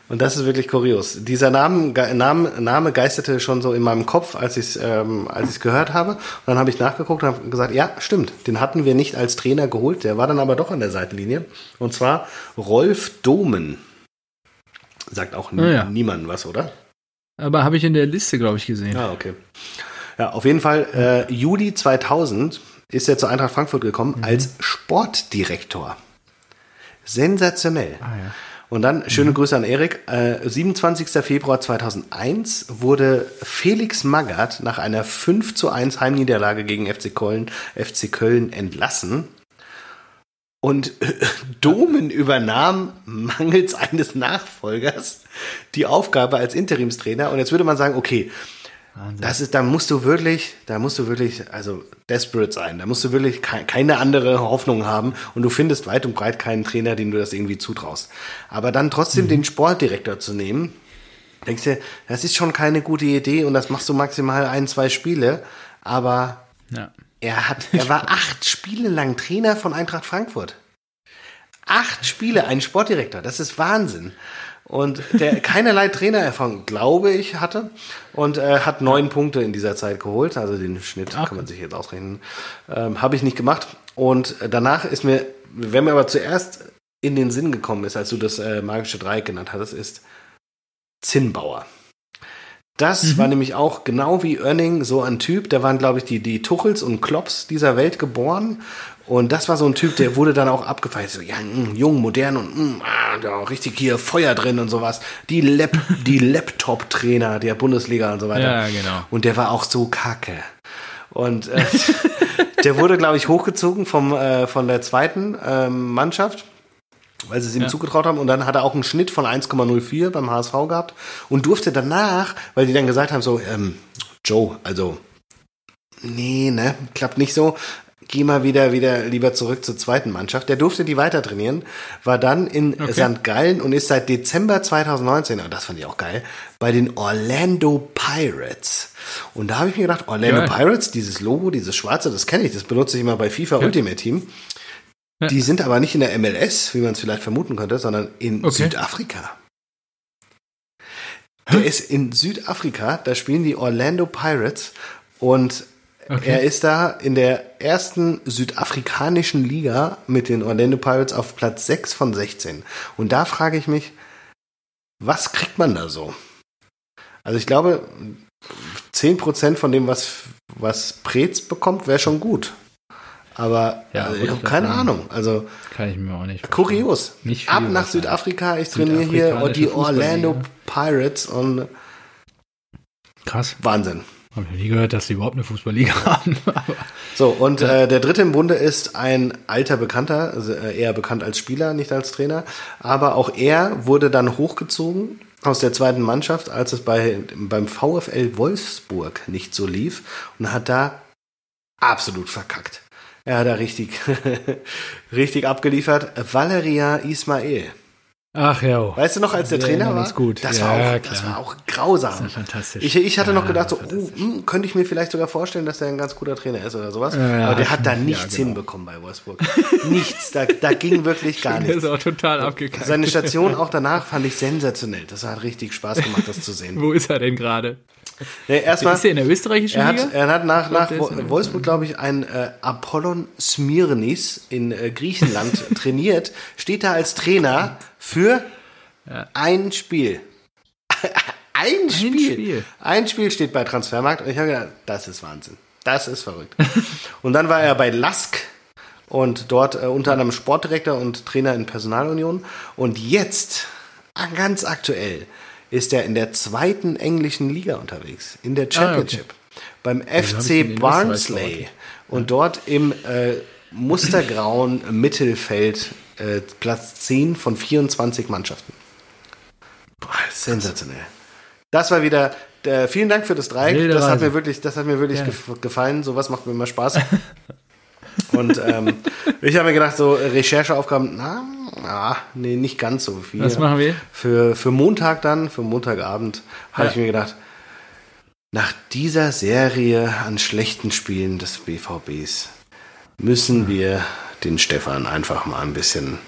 Und das ist wirklich kurios. Dieser Name, Name, Name geisterte schon so in meinem Kopf, als ich es ähm, als ich's gehört habe. Und dann habe ich nachgeguckt und habe gesagt, ja, stimmt, den hatten wir nicht als Trainer geholt. Der war dann aber doch an der Seitenlinie. Und zwar Rolf Domen. Sagt auch Ah, ja. niemandem was, oder? Aber habe ich in der Liste, glaube ich, gesehen. Ah, okay. Ja, auf jeden Fall, äh, Juli 2000 ist er zu Eintracht Frankfurt gekommen als Sportdirektor. Sensationell. Ah, ja. Und dann, schöne Grüße an Erik, äh, 27. Februar 2001 wurde Felix Magath nach einer 5 zu 1 Heimniederlage gegen FC Köln, FC Köln entlassen. Und äh, Domen übernahm mangels eines Nachfolgers die Aufgabe als Interimstrainer. Und jetzt würde man sagen, okay, Wahnsinn. das ist, da musst du wirklich, da musst du wirklich, also desperate sein. Da musst du wirklich kei- keine andere Hoffnung haben und du findest weit und breit keinen Trainer, dem du das irgendwie zutraust. Aber dann trotzdem den Sportdirektor zu nehmen, denkst du, das ist schon keine gute Idee und das machst du maximal ein, zwei Spiele. Aber ja. er hat, er war (laughs) acht Spiele lang Trainer von Eintracht Frankfurt. Acht Spiele, ein Sportdirektor, das ist Wahnsinn. Und der keinerlei Trainererfahrung, glaube ich, hatte und äh, hat neun Punkte in dieser Zeit geholt. Also den Schnitt Ach. kann man sich jetzt ausrechnen. Ähm, Habe ich nicht gemacht. Und danach ist mir, wer mir aber zuerst in den Sinn gekommen ist, als du das äh, magische Dreieck genannt hattest, ist Zinnbauer. Das war nämlich auch genau wie Oerning so ein Typ, da waren, glaube ich, die, die Tuchels und Klops dieser Welt geboren. Und das war so ein Typ, der wurde dann auch abgefeiert. So, ja, mh, jung, modern und mh, ah, da richtig hier Feuer drin und sowas. Die, Lap die (laughs) Laptop-Trainer der Bundesliga und so weiter. Ja, genau. Und der war auch so kacke. Und äh, (laughs) der wurde, glaube ich, hochgezogen vom, äh, von der zweiten ähm, Mannschaft, weil sie es ihm Ja. zugetraut haben. Und dann hat er auch einen Schnitt von 1,04 beim HSV gehabt und durfte danach, weil die dann gesagt haben, so, ähm, Joe, also, nee, ne, klappt nicht so. Geh mal wieder, wieder lieber zurück zur zweiten Mannschaft. Der durfte die weiter trainieren, war dann in Okay. St. Gallen und ist seit Dezember 2019, und das fand ich auch geil, bei den Orlando Pirates. Und da habe ich mir gedacht, Orlando Geil. Pirates, dieses Logo, dieses schwarze, das kenne ich, das benutze ich immer bei FIFA Ultimate Team. Ja. Die sind aber nicht in der MLS, wie man es vielleicht vermuten könnte, sondern in Okay. Südafrika. Der ist in Südafrika, da spielen die Orlando Pirates und Okay. er ist da in der ersten südafrikanischen Liga mit den Orlando Pirates auf Platz 6 von 16. Und da frage ich mich, was kriegt man da so? Also ich glaube, 10% von dem, was, was Preetz bekommt, wäre schon gut. Aber Ja, also, ich habe keine sagen. Ahnung. Also Kann ich mir auch nicht vorstellen. kurios. Nicht Ab nach Südafrika. Ich trainiere hier die Orlando. Pirates und Krass. Wahnsinn. Habe ich nie gehört, dass sie überhaupt eine Fußballliga (laughs) haben. so, und äh, der dritte im Bunde ist ein alter Bekannter, also äh, eher bekannt als Spieler, nicht als Trainer. Aber auch er wurde dann hochgezogen aus der zweiten Mannschaft, als es bei, beim VfL Wolfsburg nicht so lief und hat da absolut verkackt. Er hat da richtig, (laughs) richtig abgeliefert. Valeria Ismail. Ach ja. Weißt du noch, als der Wir Trainer war? gut. Das, Ja, war auch, klar. das war auch grausam. Das ja fantastisch. Ich, ich hatte noch Ja, gedacht, so, oh, hm, könnte ich mir vielleicht sogar vorstellen, dass der ein ganz guter Trainer ist oder sowas. Ja, ja, Aber der hat da ja, nichts genau. hinbekommen bei Wolfsburg. nichts. Da, da ging wirklich gar (laughs) Der ist nichts. auch total abgekackt. Seine Station auch danach fand ich sensationell. Das hat richtig Spaß gemacht, das zu (laughs) sehen. Wo ist er denn gerade? Nee, erstmal, Ist er in der österreichischen er Liga? hat, er hat nach, nach Wolfsburg, glaube ich, ein äh, Apollon Smyrnis in äh, Griechenland (laughs) trainiert. Steht da als Trainer für ein Spiel. (laughs) ein Spiel. Spiel. Ein Spiel steht bei Transfermarkt und ich habe gedacht, das ist Wahnsinn. Das ist verrückt. (laughs) und dann war er bei Lask und dort äh, unter anderem Sportdirektor und Trainer in Personalunion. Und jetzt, ganz aktuell, ist er in der zweiten englischen Liga unterwegs, in der Championship. Beim hab ich FC Barnsley. Und dort im äh, mustergrauen Mittelfeld äh, Platz 10 von 24 Mannschaften. Boah, sensationell. Das war wieder. Äh, vielen Dank für das Dreieck. Das hat mir wirklich, das hat mir wirklich gef gefallen. Sowas macht mir immer Spaß. (laughs) Und ähm, ich habe mir gedacht, so Rechercheaufgaben, na, ah, nee, nicht ganz so viel. Was machen wir? Für, für Montag dann, für Montagabend, habe Ja. ich mir gedacht, nach dieser Serie an schlechten Spielen des BVBs müssen wir den Stefan einfach mal ein bisschen,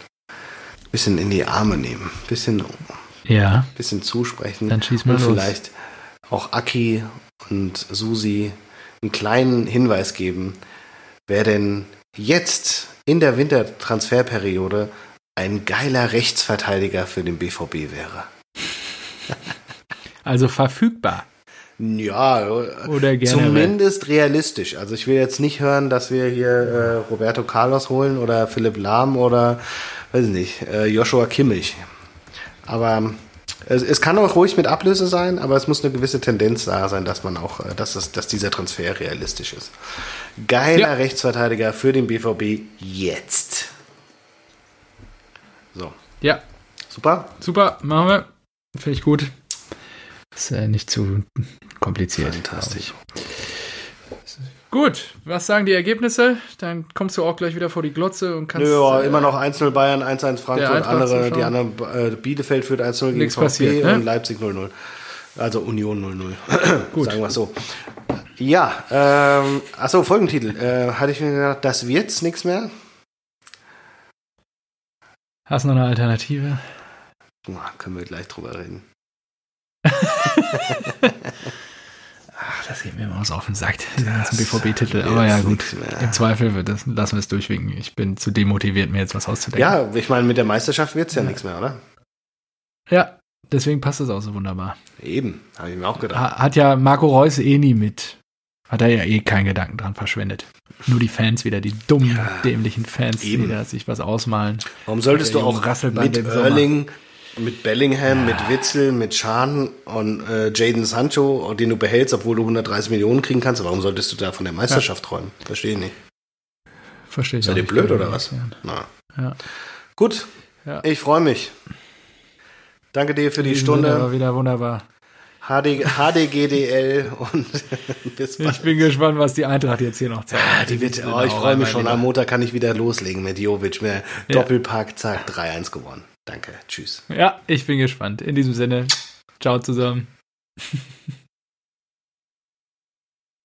bisschen in die Arme nehmen, bisschen, Ja. bisschen zusprechen Dann schieß mal und los. vielleicht auch Aki und Susi einen kleinen Hinweis geben, wer denn jetzt in der Wintertransferperiode ein geiler Rechtsverteidiger für den BVB wäre. Also verfügbar. Ja, Oder generell. zumindest realistisch. Also ich will jetzt nicht hören, dass wir hier äh, Roberto Carlos holen oder Philipp Lahm oder, weiß ich nicht, äh, Joshua Kimmich. Aber es, es kann auch ruhig mit Ablöse sein, aber es muss eine gewisse Tendenz da sein, dass man auch, äh, dass, es, dass dieser Transfer realistisch ist. Geiler Ja. Rechtsverteidiger für den BVB jetzt. So, Ja, super. super, machen wir. Finde ich gut. Ist äh, nicht zu kompliziert. Fantastisch. Gut, was sagen die Ergebnisse? Dann kommst du auch gleich wieder vor die Glotze und kannst. Ja, äh, immer noch 1-0 Bayern, 1-1 der Frankfurt, Eintracht andere, die anderen, äh, Bielefeld führt 1-0 gegen VfB passiert, ne? und Leipzig 0-0. Also Union 0-0. Gut. (clears throat) Sagen wir so. Ja, ähm, achso, Folgentitel. Äh, hatte ich mir gedacht, das wird's nichts mehr. Hast du noch eine Alternative? Boah, können wir gleich drüber reden. (laughs) Das geht mir immer was auf den Sack, die ganzen BVB-Titel. Aber ja, gut. Im Zweifel wird das, lassen wir es durchwinken. Ich bin zu demotiviert, mir jetzt was auszudenken. Ja, ich meine, mit der Meisterschaft wird's ja, nichts mehr, oder? Ja, deswegen passt das auch so wunderbar. Eben, habe ich mir auch gedacht. Ha- Hat ja Marco Reus eh nie mit. Hat er ja eh keinen Gedanken dran verschwendet. Nur die Fans wieder, die dummen, Ja, dämlichen Fans, eben. die da sich was ausmalen. Warum solltest du auch mit. Erling, mit Bellingham, mit Witzel, mit Schahn und äh, Jaden Sancho, den du behältst, obwohl du 130 Millionen kriegen kannst, warum solltest du da von der Meisterschaft träumen? Verstehe ich nicht. Verstehe ich Seid ihr blöd oder die was? Na. Ja. Gut, Ja. ich freue mich. Danke dir für die Stunde. War wieder wunderbar. HD, HDGDL und (laughs) bis bald. Ich bin gespannt, was die Eintracht jetzt hier noch zeigt. Ah, die wird, oh, ich freue mich schon. Am Montag kann ich wieder loslegen mit Jovic. Mehr Doppelpack, zack, 3-1 gewonnen. Danke, tschüss. Ja, ich bin gespannt. In diesem Sinne, ciao zusammen. (laughs)